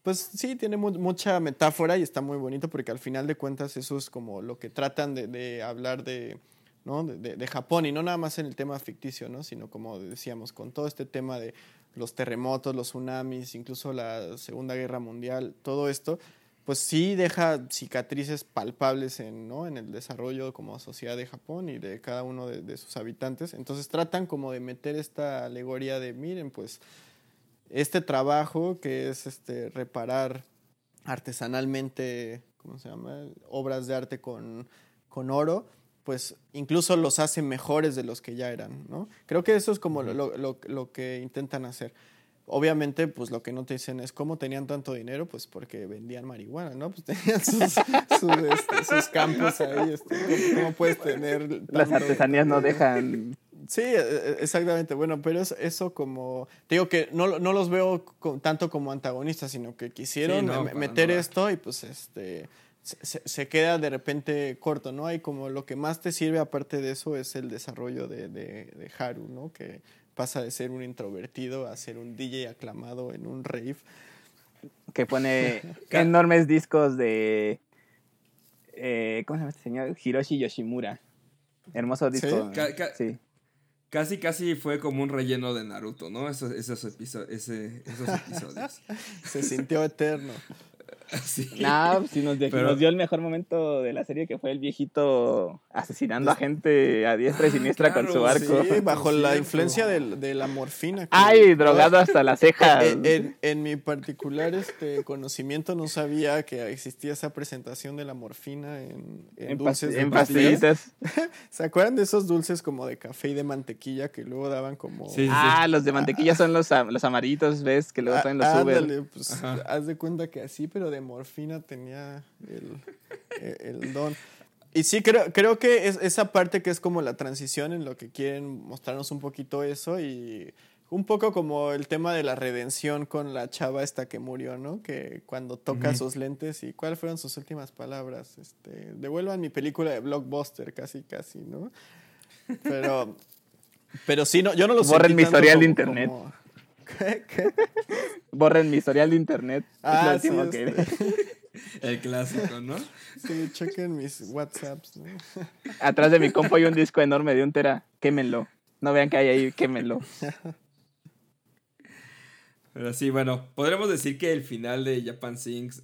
Pues sí, tiene mucha metáfora y está muy bonito porque al final de cuentas eso es como lo que tratan de, de hablar de, ¿no? De, de, Japón y no nada más en el tema ficticio, ¿no? sino como decíamos, con todo este tema de los terremotos, los tsunamis, incluso la Segunda Guerra Mundial, todo esto, pues sí deja cicatrices palpables en, ¿no? en el desarrollo como sociedad de Japón y de cada uno de, sus habitantes. Entonces tratan como de meter esta alegoría de, miren, pues este trabajo que es este reparar artesanalmente, ¿cómo se llama? Obras de arte con, con oro, pues incluso los hace mejores de los que ya eran, ¿no? Creo que eso es como lo, lo, lo que intentan hacer. Obviamente, pues lo que no te dicen es cómo tenían tanto dinero, pues porque vendían marihuana, ¿no? Pues tenían sus, este, sus, campos ahí, este, ¿cómo, puedes tener? Las artesanías no dejan Sí, e, e, exactamente. Bueno, pero eso como... Te digo que no, no los veo tanto como antagonistas, sino que quisieron meter esto y pues este... Se, se, queda de repente corto, ¿no? Hay como lo que más te sirve aparte de eso es el desarrollo de, de, de Haru, ¿no? Que pasa de ser un introvertido a ser un DJ aclamado en un rave. Que pone enormes discos de... Eh, ¿Cómo se llama este señor? Hiroshi Yoshimura. Hermoso disco. sí. Casi, casi fue como un relleno de Naruto, ¿no? Esos, esos, episodios, esos episodios. Se sintió eterno. Sí. No, pues, nos, nos, dio el mejor momento de la serie que fue el viejito asesinando a gente a diestra y siniestra con su arco. Sí, bajo la influencia de, la morfina. Ay, drogado hasta la ceja. En, mi particular este conocimiento no sabía que existía esa presentación de la morfina en, en, dulces. En pastillitas. ¿Se acuerdan de esos dulces como de café y de mantequilla que luego daban como... ah, los de mantequilla son los, los amarillitos, ¿ves? Que luego traen los Uber. pues haz de cuenta que así, pero de morfina tenía el, don. Y sí, creo, creo que es esa parte que es como la transición en lo que quieren mostrarnos un poquito eso y un poco como el tema de la redención con la chava esta que murió, ¿no? Que cuando toca sus lentes y cuáles fueron sus últimas palabras, este, devuelvan mi película de blockbuster, casi, casi, ¿no? Pero, pero sí, no, yo no lo sé. Borren mi historial de internet. Borren mi historial de internet. Ah, sí, El clásico, ¿no? Sí, chequen mis WhatsApps. Atrás de mi compo hay un disco enorme de un tera. Quémenlo. No vean que hay ahí, quémenlo. Pero sí, bueno, podremos decir que el final de Japan Sings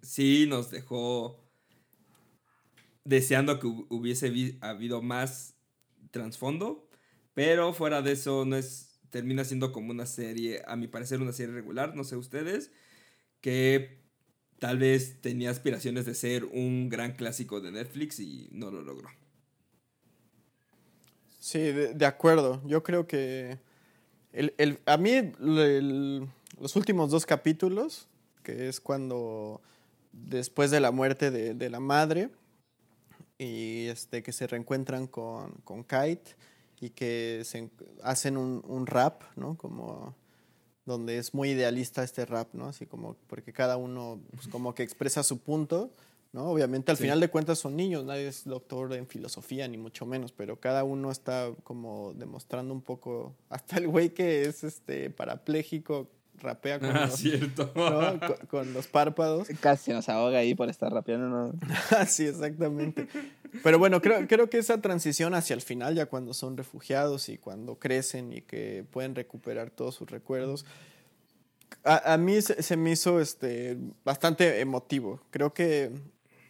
sí nos dejó deseando que hubiese habido más trasfondo, pero fuera de eso no es termina siendo como una serie, a mi parecer una serie regular, no sé ustedes, que tal vez tenía aspiraciones de ser un gran clásico de Netflix y no lo logró. Sí, de, acuerdo. Yo creo que el, a mí los últimos dos capítulos, que es cuando después de la muerte de, la madre y este, que se reencuentran con, con Kite, y que se hacen un, rap, ¿no? Como donde es muy idealista este rap, ¿no? Así como porque cada uno pues, como que expresa su punto, ¿no? Obviamente al final de cuentas son niños, nadie es doctor en filosofía ni mucho menos, pero cada uno está como demostrando un poco hasta el güey que es este parapléjico rapea con, ah, los, cierto. Con, los párpados. Casi nos ahoga ahí por estar rapeando. ¿no? sí, exactamente. Pero bueno, creo, creo que esa transición hacia el final, ya cuando son refugiados y cuando crecen y que pueden recuperar todos sus recuerdos, a, a mí se, me hizo este, bastante emotivo. Creo que,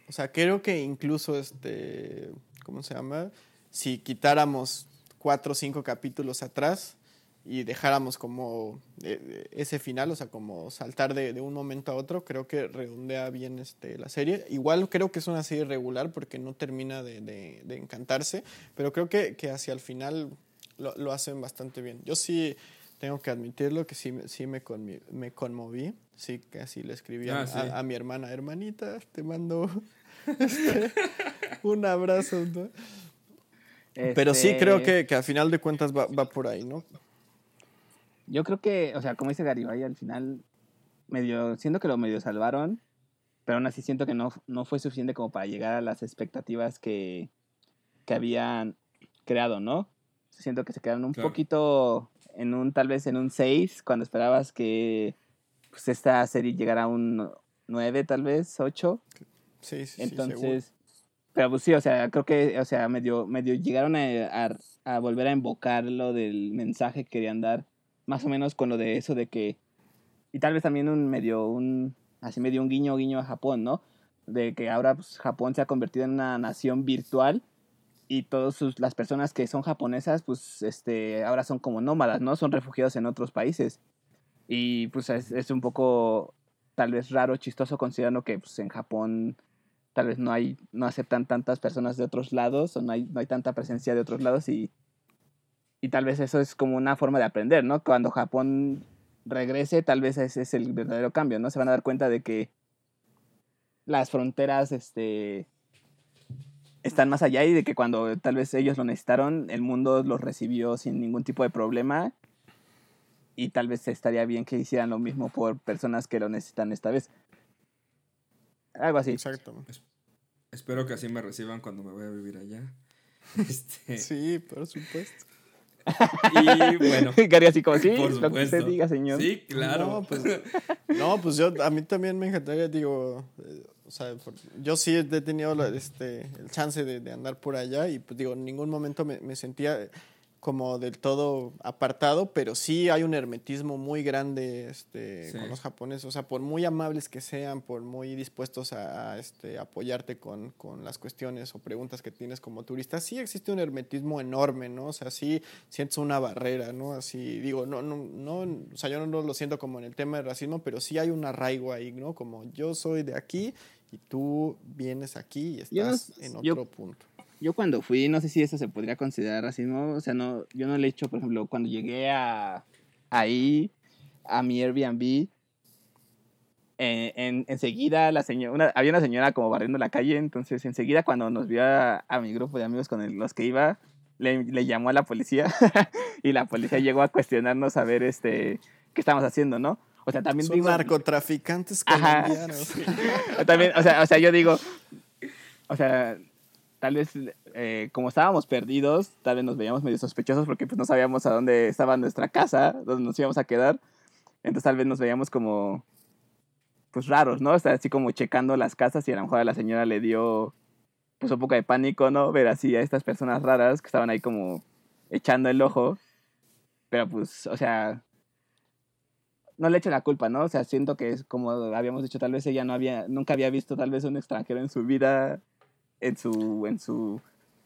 o sea, creo que incluso, este, ¿cómo se llama? Si quitáramos cuatro o cinco capítulos atrás, y dejáramos como eh, ese final, o sea, como saltar de, de, un momento a otro, creo que redondea bien este, la serie. Igual creo que es una serie regular porque no termina de, de, encantarse, pero creo que, que, hacia el final lo, lo, hacen bastante bien. Yo sí tengo que admitirlo, que sí, sí me, me conmoví, sí, que así le escribí a, ah, a, mi hermana, hermanita, te mando este, un abrazo, ¿no? Pero sí creo este que, que al final de cuentas va, va por ahí, ¿no? Yo creo que, o sea, como dice Garibay, al final, medio, siento que lo medio salvaron, pero aún así siento que no, no fue suficiente como para llegar a las expectativas que, que habían creado, ¿no? Siento que se quedaron un poquito en un, tal vez en un 6, cuando esperabas que pues, esta serie llegara a un 9, tal vez, 8. Sí, sí, Entonces, pero pues sí, o sea, creo que, o sea, medio, medio llegaron a, a, a volver a invocar lo del mensaje que querían dar más o menos con lo de eso de que, y tal vez también un medio, un, así medio un guiño, guiño a Japón, ¿no? De que ahora pues, Japón se ha convertido en una nación virtual y todas las personas que son japonesas, pues este, ahora son como nómadas, ¿no? Son refugiados en otros países. Y pues es, es un poco tal vez raro, chistoso, considerando que pues, en Japón tal vez no hay, no aceptan tantas personas de otros lados, o no hay, no hay tanta presencia de otros lados, y, y tal vez eso es como una forma de aprender, ¿no? Cuando Japón regrese, tal vez ese es el verdadero cambio, ¿no? Se van a dar cuenta de que las fronteras, este están más allá y de que cuando tal vez ellos lo necesitaron, el mundo los recibió sin ningún tipo de problema y tal vez estaría bien que hicieran lo mismo por personas que lo necesitan esta vez. Algo así. Exacto. Espero que así me reciban cuando me voy a vivir allá. Este, Sí, por supuesto. Y bueno, Gary así como, sí, por lo que usted diga, señor. Sí, claro. No, pues, no, pues yo, a mí también me encantaría, digo, eh, o sea, por- yo sí he tenido la- este, el chance de, de andar por allá y pues digo, en ningún momento me, me sentía como del todo apartado, pero sí hay un hermetismo muy grande este, Sí. con los japoneses, o sea, por muy amables que sean, por muy dispuestos a, a, este, apoyarte con, con las cuestiones o preguntas que tienes como turista, sí existe un hermetismo enorme, ¿no? O sea, sí sientes una barrera, ¿no? Así, digo, no, no, no, o sea, yo no lo siento como en el tema del racismo, pero sí hay un arraigo ahí, ¿no? Como yo soy de aquí y tú vienes aquí y Yo estás en yo- otro punto. Yo cuando fui, no sé si eso se podría considerar racismo, o sea, no, yo no le he hecho, por ejemplo, cuando llegué a ahí, a mi Airbnb, eh, en, enseguida la señora, había una señora como barriendo la calle, entonces enseguida cuando nos vio a, a mi grupo de amigos con el- los que iba, le, le llamó a la policía y la policía llegó a cuestionarnos a ver este, qué estamos haciendo, ¿no? O sea, también Son digo- narcotraficantes Ajá. colombianos. también, o sea, o sea, yo digo, o sea, tal vez eh, como estábamos perdidos, tal vez nos veíamos medio sospechosos porque pues no sabíamos a dónde estaba nuestra casa, dónde nos íbamos a quedar. Entonces tal vez nos veíamos como, pues raros, ¿no? O sea, así como checando las casas y a lo mejor a la señora le dio, pues un poco de pánico, ¿no? Ver así a estas personas raras que estaban ahí como echando el ojo. Pero pues, o sea, no le echo la culpa, ¿no? O sea, siento que es como habíamos dicho, tal vez ella no había, nunca había visto tal vez un extranjero en su vida, en su, en su, en su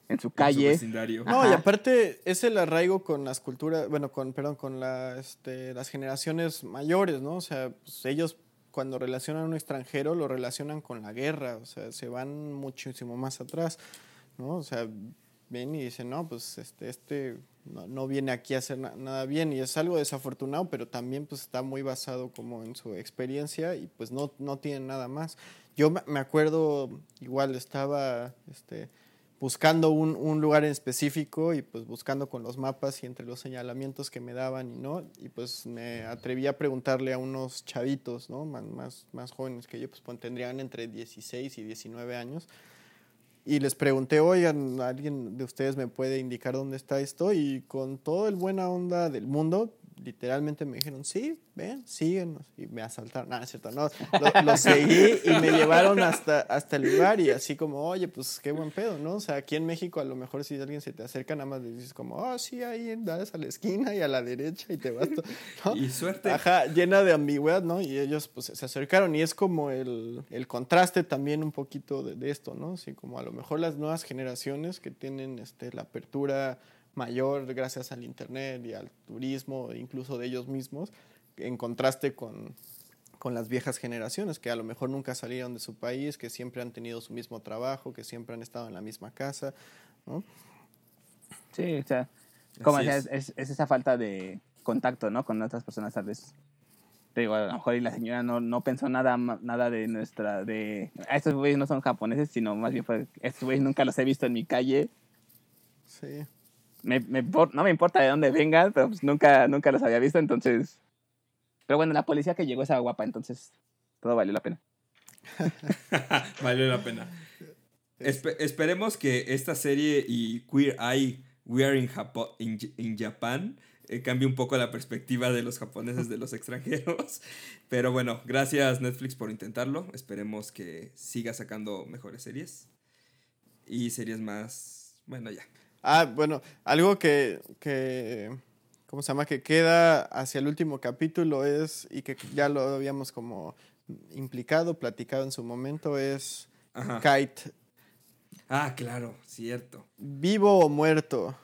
En su calle. vecindario. No, y aparte es el arraigo con las culturas, bueno, con, perdón, con la, este, las generaciones mayores, ¿no? O sea, pues ellos cuando relacionan a un extranjero lo relacionan con la guerra, o sea, se van muchísimo más atrás, ¿no? O sea, ven y dicen, no, pues este, este no, no viene aquí a hacer na- nada bien y es algo desafortunado, pero también pues está muy basado como en su experiencia y pues no, no tiene nada más. Yo me acuerdo, igual estaba, este, buscando un, un lugar en específico y pues buscando con los mapas y entre los señalamientos que me daban y no, y pues me atreví a preguntarle a unos chavitos, ¿no? Más, más, más jóvenes que yo, pues, pues, tendrían entre 16 y 19 años. Y les pregunté, oigan, ¿alguien de ustedes me puede indicar dónde está esto? Y con todo el buena onda del mundo, literalmente me dijeron, sí, ven, síguenos. Y me asaltaron. No, es cierto, no. Lo, lo seguí y me llevaron hasta, hasta el lugar y así como, oye, pues qué buen pedo, ¿no? O sea, aquí en México a lo mejor si alguien se te acerca, nada más le dices como, oh, sí, ahí das a la esquina y a la derecha y te vas. ¿no? Y suerte. Ajá, llena de ambigüedad, ¿no? Y ellos pues se acercaron y es como el, el contraste también un poquito de, de esto, ¿no? Así como a lo mejor las nuevas generaciones que tienen este, la apertura mayor gracias al internet y al turismo, e incluso de ellos mismos, en contraste con, con las viejas generaciones que a lo mejor nunca salieron de su país, que siempre han tenido su mismo trabajo, que siempre han estado en la misma casa, ¿no? Sí, o sea, como es. Es, es esa falta de contacto, ¿no? Con otras personas, tal vez. Te digo, a lo mejor y la señora no, no pensó nada, nada de nuestra, de, "Ah, estos güeyes no son japoneses, sino más bien fue, estos güeyes nunca los he visto en mi calle, Sí. No me importa de dónde vengan, pero pues nunca, nunca los había visto, entonces, pero bueno, la policía que llegó esa guapa, entonces todo valió la pena. Valió la pena. Espe- esperemos que esta serie y Queer Eye, We Are in Japan eh, cambie un poco la perspectiva de los japoneses de los extranjeros. Pero bueno, gracias Netflix por intentarlo. Esperemos que siga sacando mejores series. Y series más... Bueno, ya. Ah, bueno, algo que, que, ¿cómo se llama? Que queda hacia el último capítulo es, y que ya lo habíamos como implicado, platicado en su momento, es Ajá. Kite, Ah, claro, cierto. vivo o muerto,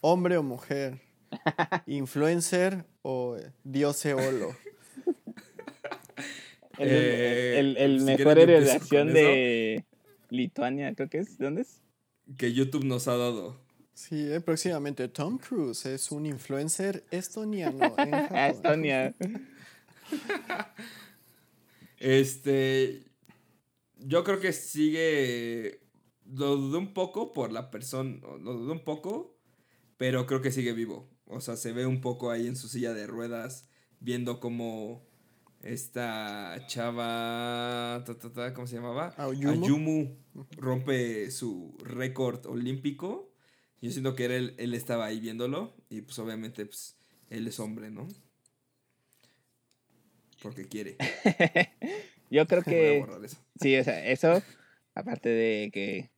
hombre o mujer, influencer o dios eolo. El, Eh, el- el si mejor héroe de acción de Lituania, creo que es. ¿Dónde es? Que YouTube nos ha dado. Sí, eh, próximamente Tom Cruise es un influencer estoniano en Japón. Estonia. Este. Yo creo que sigue. Lo dudé un poco por la persona. Lo dudé un poco. Pero creo que sigue vivo. O sea, se ve un poco ahí en su silla de ruedas. Viendo cómo. Esta chava. ta, ta, ta, ¿Cómo se llamaba? Ayumu. Ayumu rompe su récord olímpico. Yo siento que era él, él estaba ahí viéndolo. Y pues obviamente, pues, él es hombre, ¿no? Porque quiere. Yo creo que. Sí, o sea, eso. Aparte de que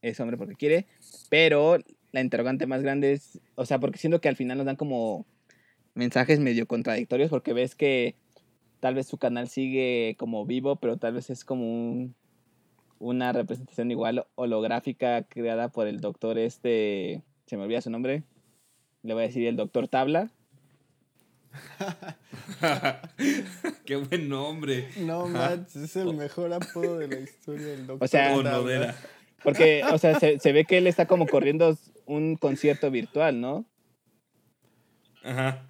es hombre porque quiere. Pero la interrogante más grande es. O sea, porque siento que al final nos dan como mensajes medio contradictorios. Porque ves que tal vez su canal sigue como vivo, pero tal vez es como un, una representación igual holográfica creada por el doctor este. Se me olvida su nombre. Le voy a decir el doctor Tabla. Qué buen nombre. No manches, es el mejor apodo de la historia del doctor. O sea, Tabla. Porque, o sea, se, se ve que él está como corriendo un concierto virtual, ¿no? Ajá.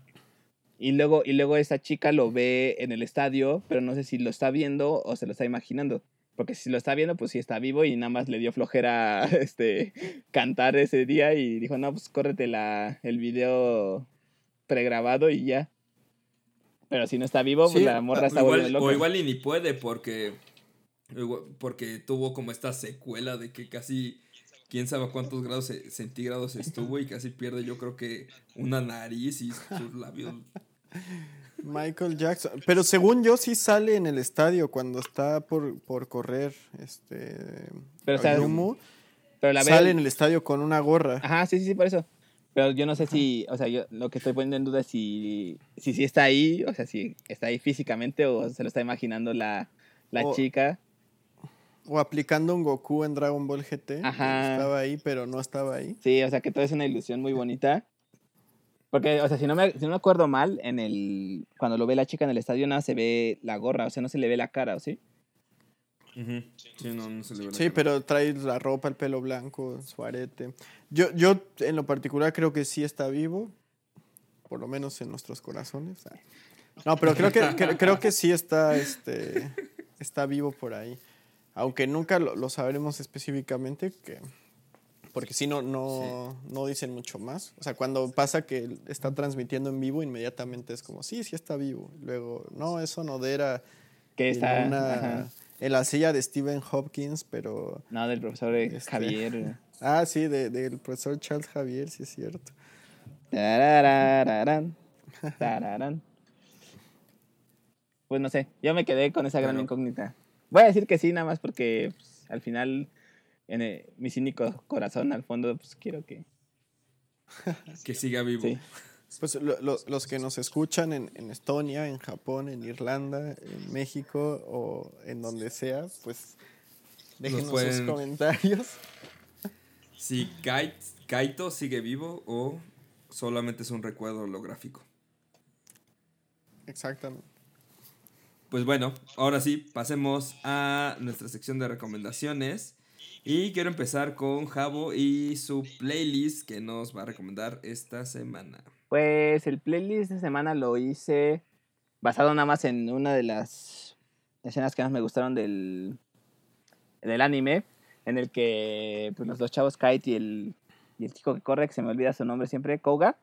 Y luego, y luego esa chica lo ve en el estadio, pero no sé si lo está viendo o se lo está imaginando. Porque si lo está viendo, pues sí está vivo y nada más le dio flojera este, cantar ese día y dijo, no, pues córrete la, el video pregrabado y ya. Pero si no está vivo, pues la morra está igual, o igual y ni puede porque. Porque tuvo como esta secuela de que casi. Quién sabe cuántos grados ce- centígrados estuvo y casi pierde, yo creo que una nariz y sus labios. Michael Jackson. Pero según yo sí sale en el estadio cuando está por, por correr. Este. Pero, o sea, Ayumu. Pero la sale en el estadio con una gorra. Ajá, sí, sí, sí, por eso. Pero yo no sé si, o sea, yo lo que estoy poniendo en duda es si, si, sí está ahí, o sea, si está ahí físicamente o se lo está imaginando la, la O- chica. O aplicando un Goku en Dragon Ball GT. Ajá. Estaba ahí, pero no estaba ahí. Sí, o sea, que todo es una ilusión muy bonita. Porque, o sea, si no me, si no me acuerdo mal, en el, cuando lo ve la chica en el estadio, nada se ve la gorra, o sea, no se le ve la cara, ¿o sí? Ujú. Sí, no, no se le ve la Sí, cara. pero trae la ropa, el pelo blanco, su arete. Yo, yo en lo particular creo que sí está vivo. Por lo menos en nuestros corazones. No, pero creo que, cre- creo que sí está, este, está vivo por ahí. Aunque nunca lo, lo sabremos específicamente, que, porque si no, no, no dicen mucho más. O sea, cuando pasa que está transmitiendo en vivo, inmediatamente es como, sí, sí está vivo. Luego, no, eso no era Que está, una- ajá. en la silla de Stephen Hopkins, pero... No, del profesor eh, Este. Javier. Ah, sí, de- del profesor Charles Javier, sí es cierto. Tararararán, tararán. Pues no sé, yo me quedé con esa gran incógnita. Voy a decir que sí, nada más porque pues, al final, en eh, mi cínico corazón, al fondo, pues quiero que. Que siga vivo. Sí. Pues lo- lo- los que nos escuchan en, en Estonia, en Japón, en Irlanda, en México o en donde sea, pues déjenos sus comentarios. Si Kait- Kaito sigue vivo o solamente es un recuerdo holográfico. Exactamente. Pues bueno, ahora sí, pasemos a nuestra sección de recomendaciones. Y quiero empezar con Javo y su playlist que nos va a recomendar esta semana. Pues el playlist de semana lo hice basado nada más en una de las escenas que más me gustaron del, del anime, en el que pues, los dos chavos, Kite y el, y el chico que corre, que se me olvida su nombre siempre, Koga.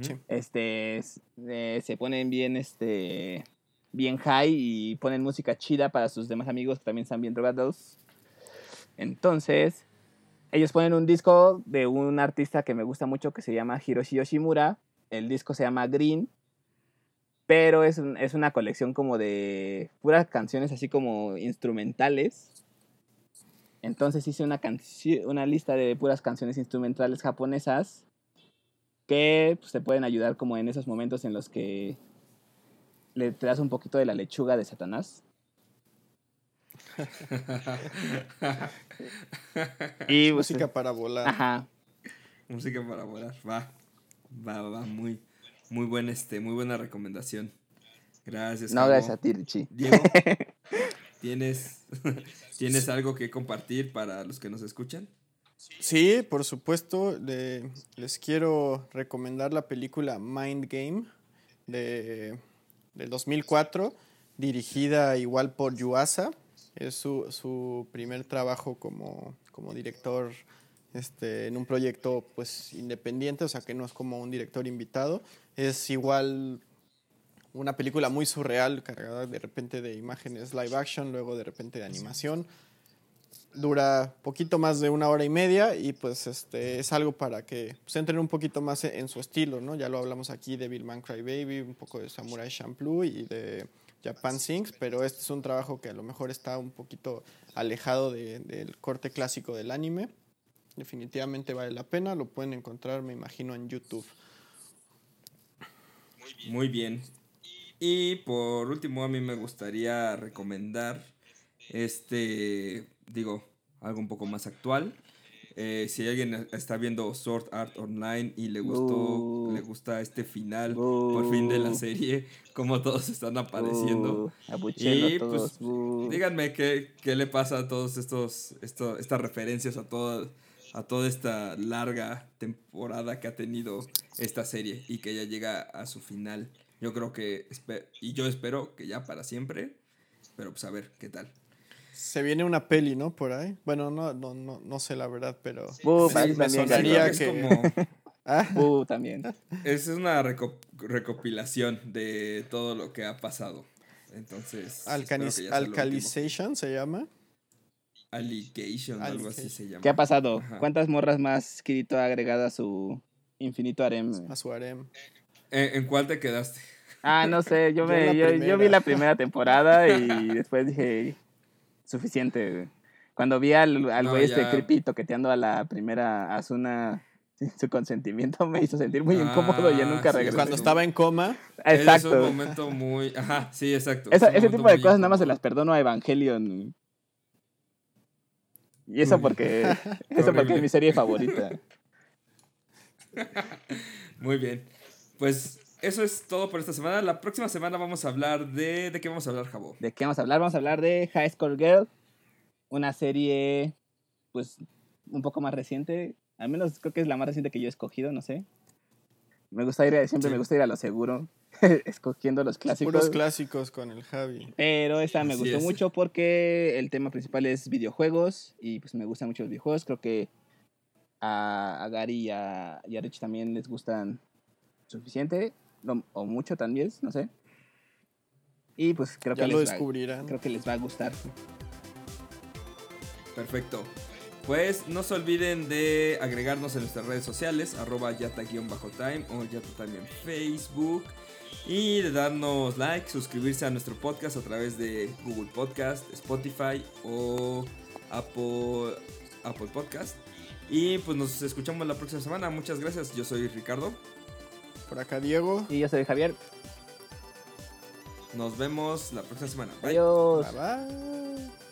Sí. este, eh, se ponen bien, este, bien high y ponen música chida para sus demás amigos que también están bien drogados. Entonces, ellos ponen un disco de un artista que me gusta mucho que se llama Hiroshi Yoshimura. El disco se llama Green, pero es, es una colección como de puras canciones así como instrumentales. Entonces hice una, una lista de puras canciones instrumentales japonesas que pues, te pueden ayudar como en esos momentos en los que le te das un poquito de la lechuga de Satanás. Y pues, Música para volar. Ajá. Música para volar. Va. Va, va, muy, muy buen este, muy buena recomendación. Gracias. No, gracias a ti, Richie. Diego, ¿tienes, ¿tienes algo que compartir para los que nos escuchan? Sí, por supuesto. le- les quiero recomendar la película Mind Game de, del 2004, dirigida igual por Yuasa. Es su, su primer trabajo como, como director este, en un proyecto pues, independiente, o sea que no es como un director invitado. Es igual una película muy surreal, cargada de repente de imágenes live action, luego de repente de animación dura poquito más de una hora y media y pues este es algo para que pues, entren un poquito más en, en su estilo, ¿no? Ya lo hablamos aquí de Bill Man Cry Baby, un poco de Samurai Champloo y de Japan Sings, pero este es un trabajo que a lo mejor está un poquito alejado de- del corte clásico del anime. Definitivamente vale la pena, lo pueden encontrar, me imagino, en YouTube. Muy bien. Y por último, a mí me gustaría recomendar este, digo, algo un poco más actual. Eh, si alguien está viendo Sword Art Online y le gustó, le gusta este final por fin de la serie, como todos están apareciendo. Y, todos. pues. Díganme qué, qué le pasa a todos estos, esto, estas referencias a toda, a toda esta larga temporada que ha tenido esta serie y que ya llega a su final. Yo creo que, y yo espero que ya para siempre, pero pues a ver qué tal. Se viene una peli, ¿no? Por ahí. Bueno, no, no, no, no sé la verdad, pero Sí, mí me también, sonaría es que- como, Ah, Uh, también. es una reco- recopilación de todo lo que ha pasado. Entonces. Alkalization se llama. Allegation, algo así se llama. ¿Qué ha pasado? Ajá. ¿Cuántas morras más Kirito ha agregado a su infinito harem? A su harem. ¿En, en cuál te quedaste? Ah, no sé, yo, me, yo, yo vi la primera temporada y después dije, suficiente. güey. Cuando vi al, al No, güey este creepy toqueteando a la primera Asuna sin su consentimiento me hizo sentir muy incómodo y Ah, nunca sí, regresé. Cuando estaba en coma, Es un Exacto. momento muy. Ajá, sí, exacto. Esa- es un ese tipo de cosas nada más se las perdono a Evangelion. Y eso porque, eso porque es mi serie favorita. Muy bien. Pues eso es todo por esta semana. La próxima semana vamos a hablar de. ¿De qué vamos a hablar, Jabo? ¿De qué vamos a hablar? Vamos a hablar de High School Girl, una serie, pues, un poco más reciente. Al menos creo que es la más reciente que yo he escogido, no sé. Me gusta ir, a- siempre Sí. me gusta ir a lo seguro, escogiendo los clásicos. puros clásicos con el Javi. Pero esta me Así gustó es. mucho porque el tema principal es videojuegos y pues me gustan mucho los videojuegos. Creo que a, a Gary y a, y a Rich también les gustan suficiente o mucho también, no sé. Y pues creo Ya que lo les va, creo que les va a gustar. Perfecto. Pues no se olviden de agregarnos en nuestras redes sociales, arroba yata-time o yatatime en Facebook. Y de darnos like, suscribirse a nuestro podcast a través de Google Podcast, Spotify o Apple, Apple Podcast. Y pues nos escuchamos la próxima semana. Muchas gracias. Yo soy Ricardo. Por acá Diego. Y yo soy Javier. Nos vemos la próxima semana. Bye. Adiós. Bye bye.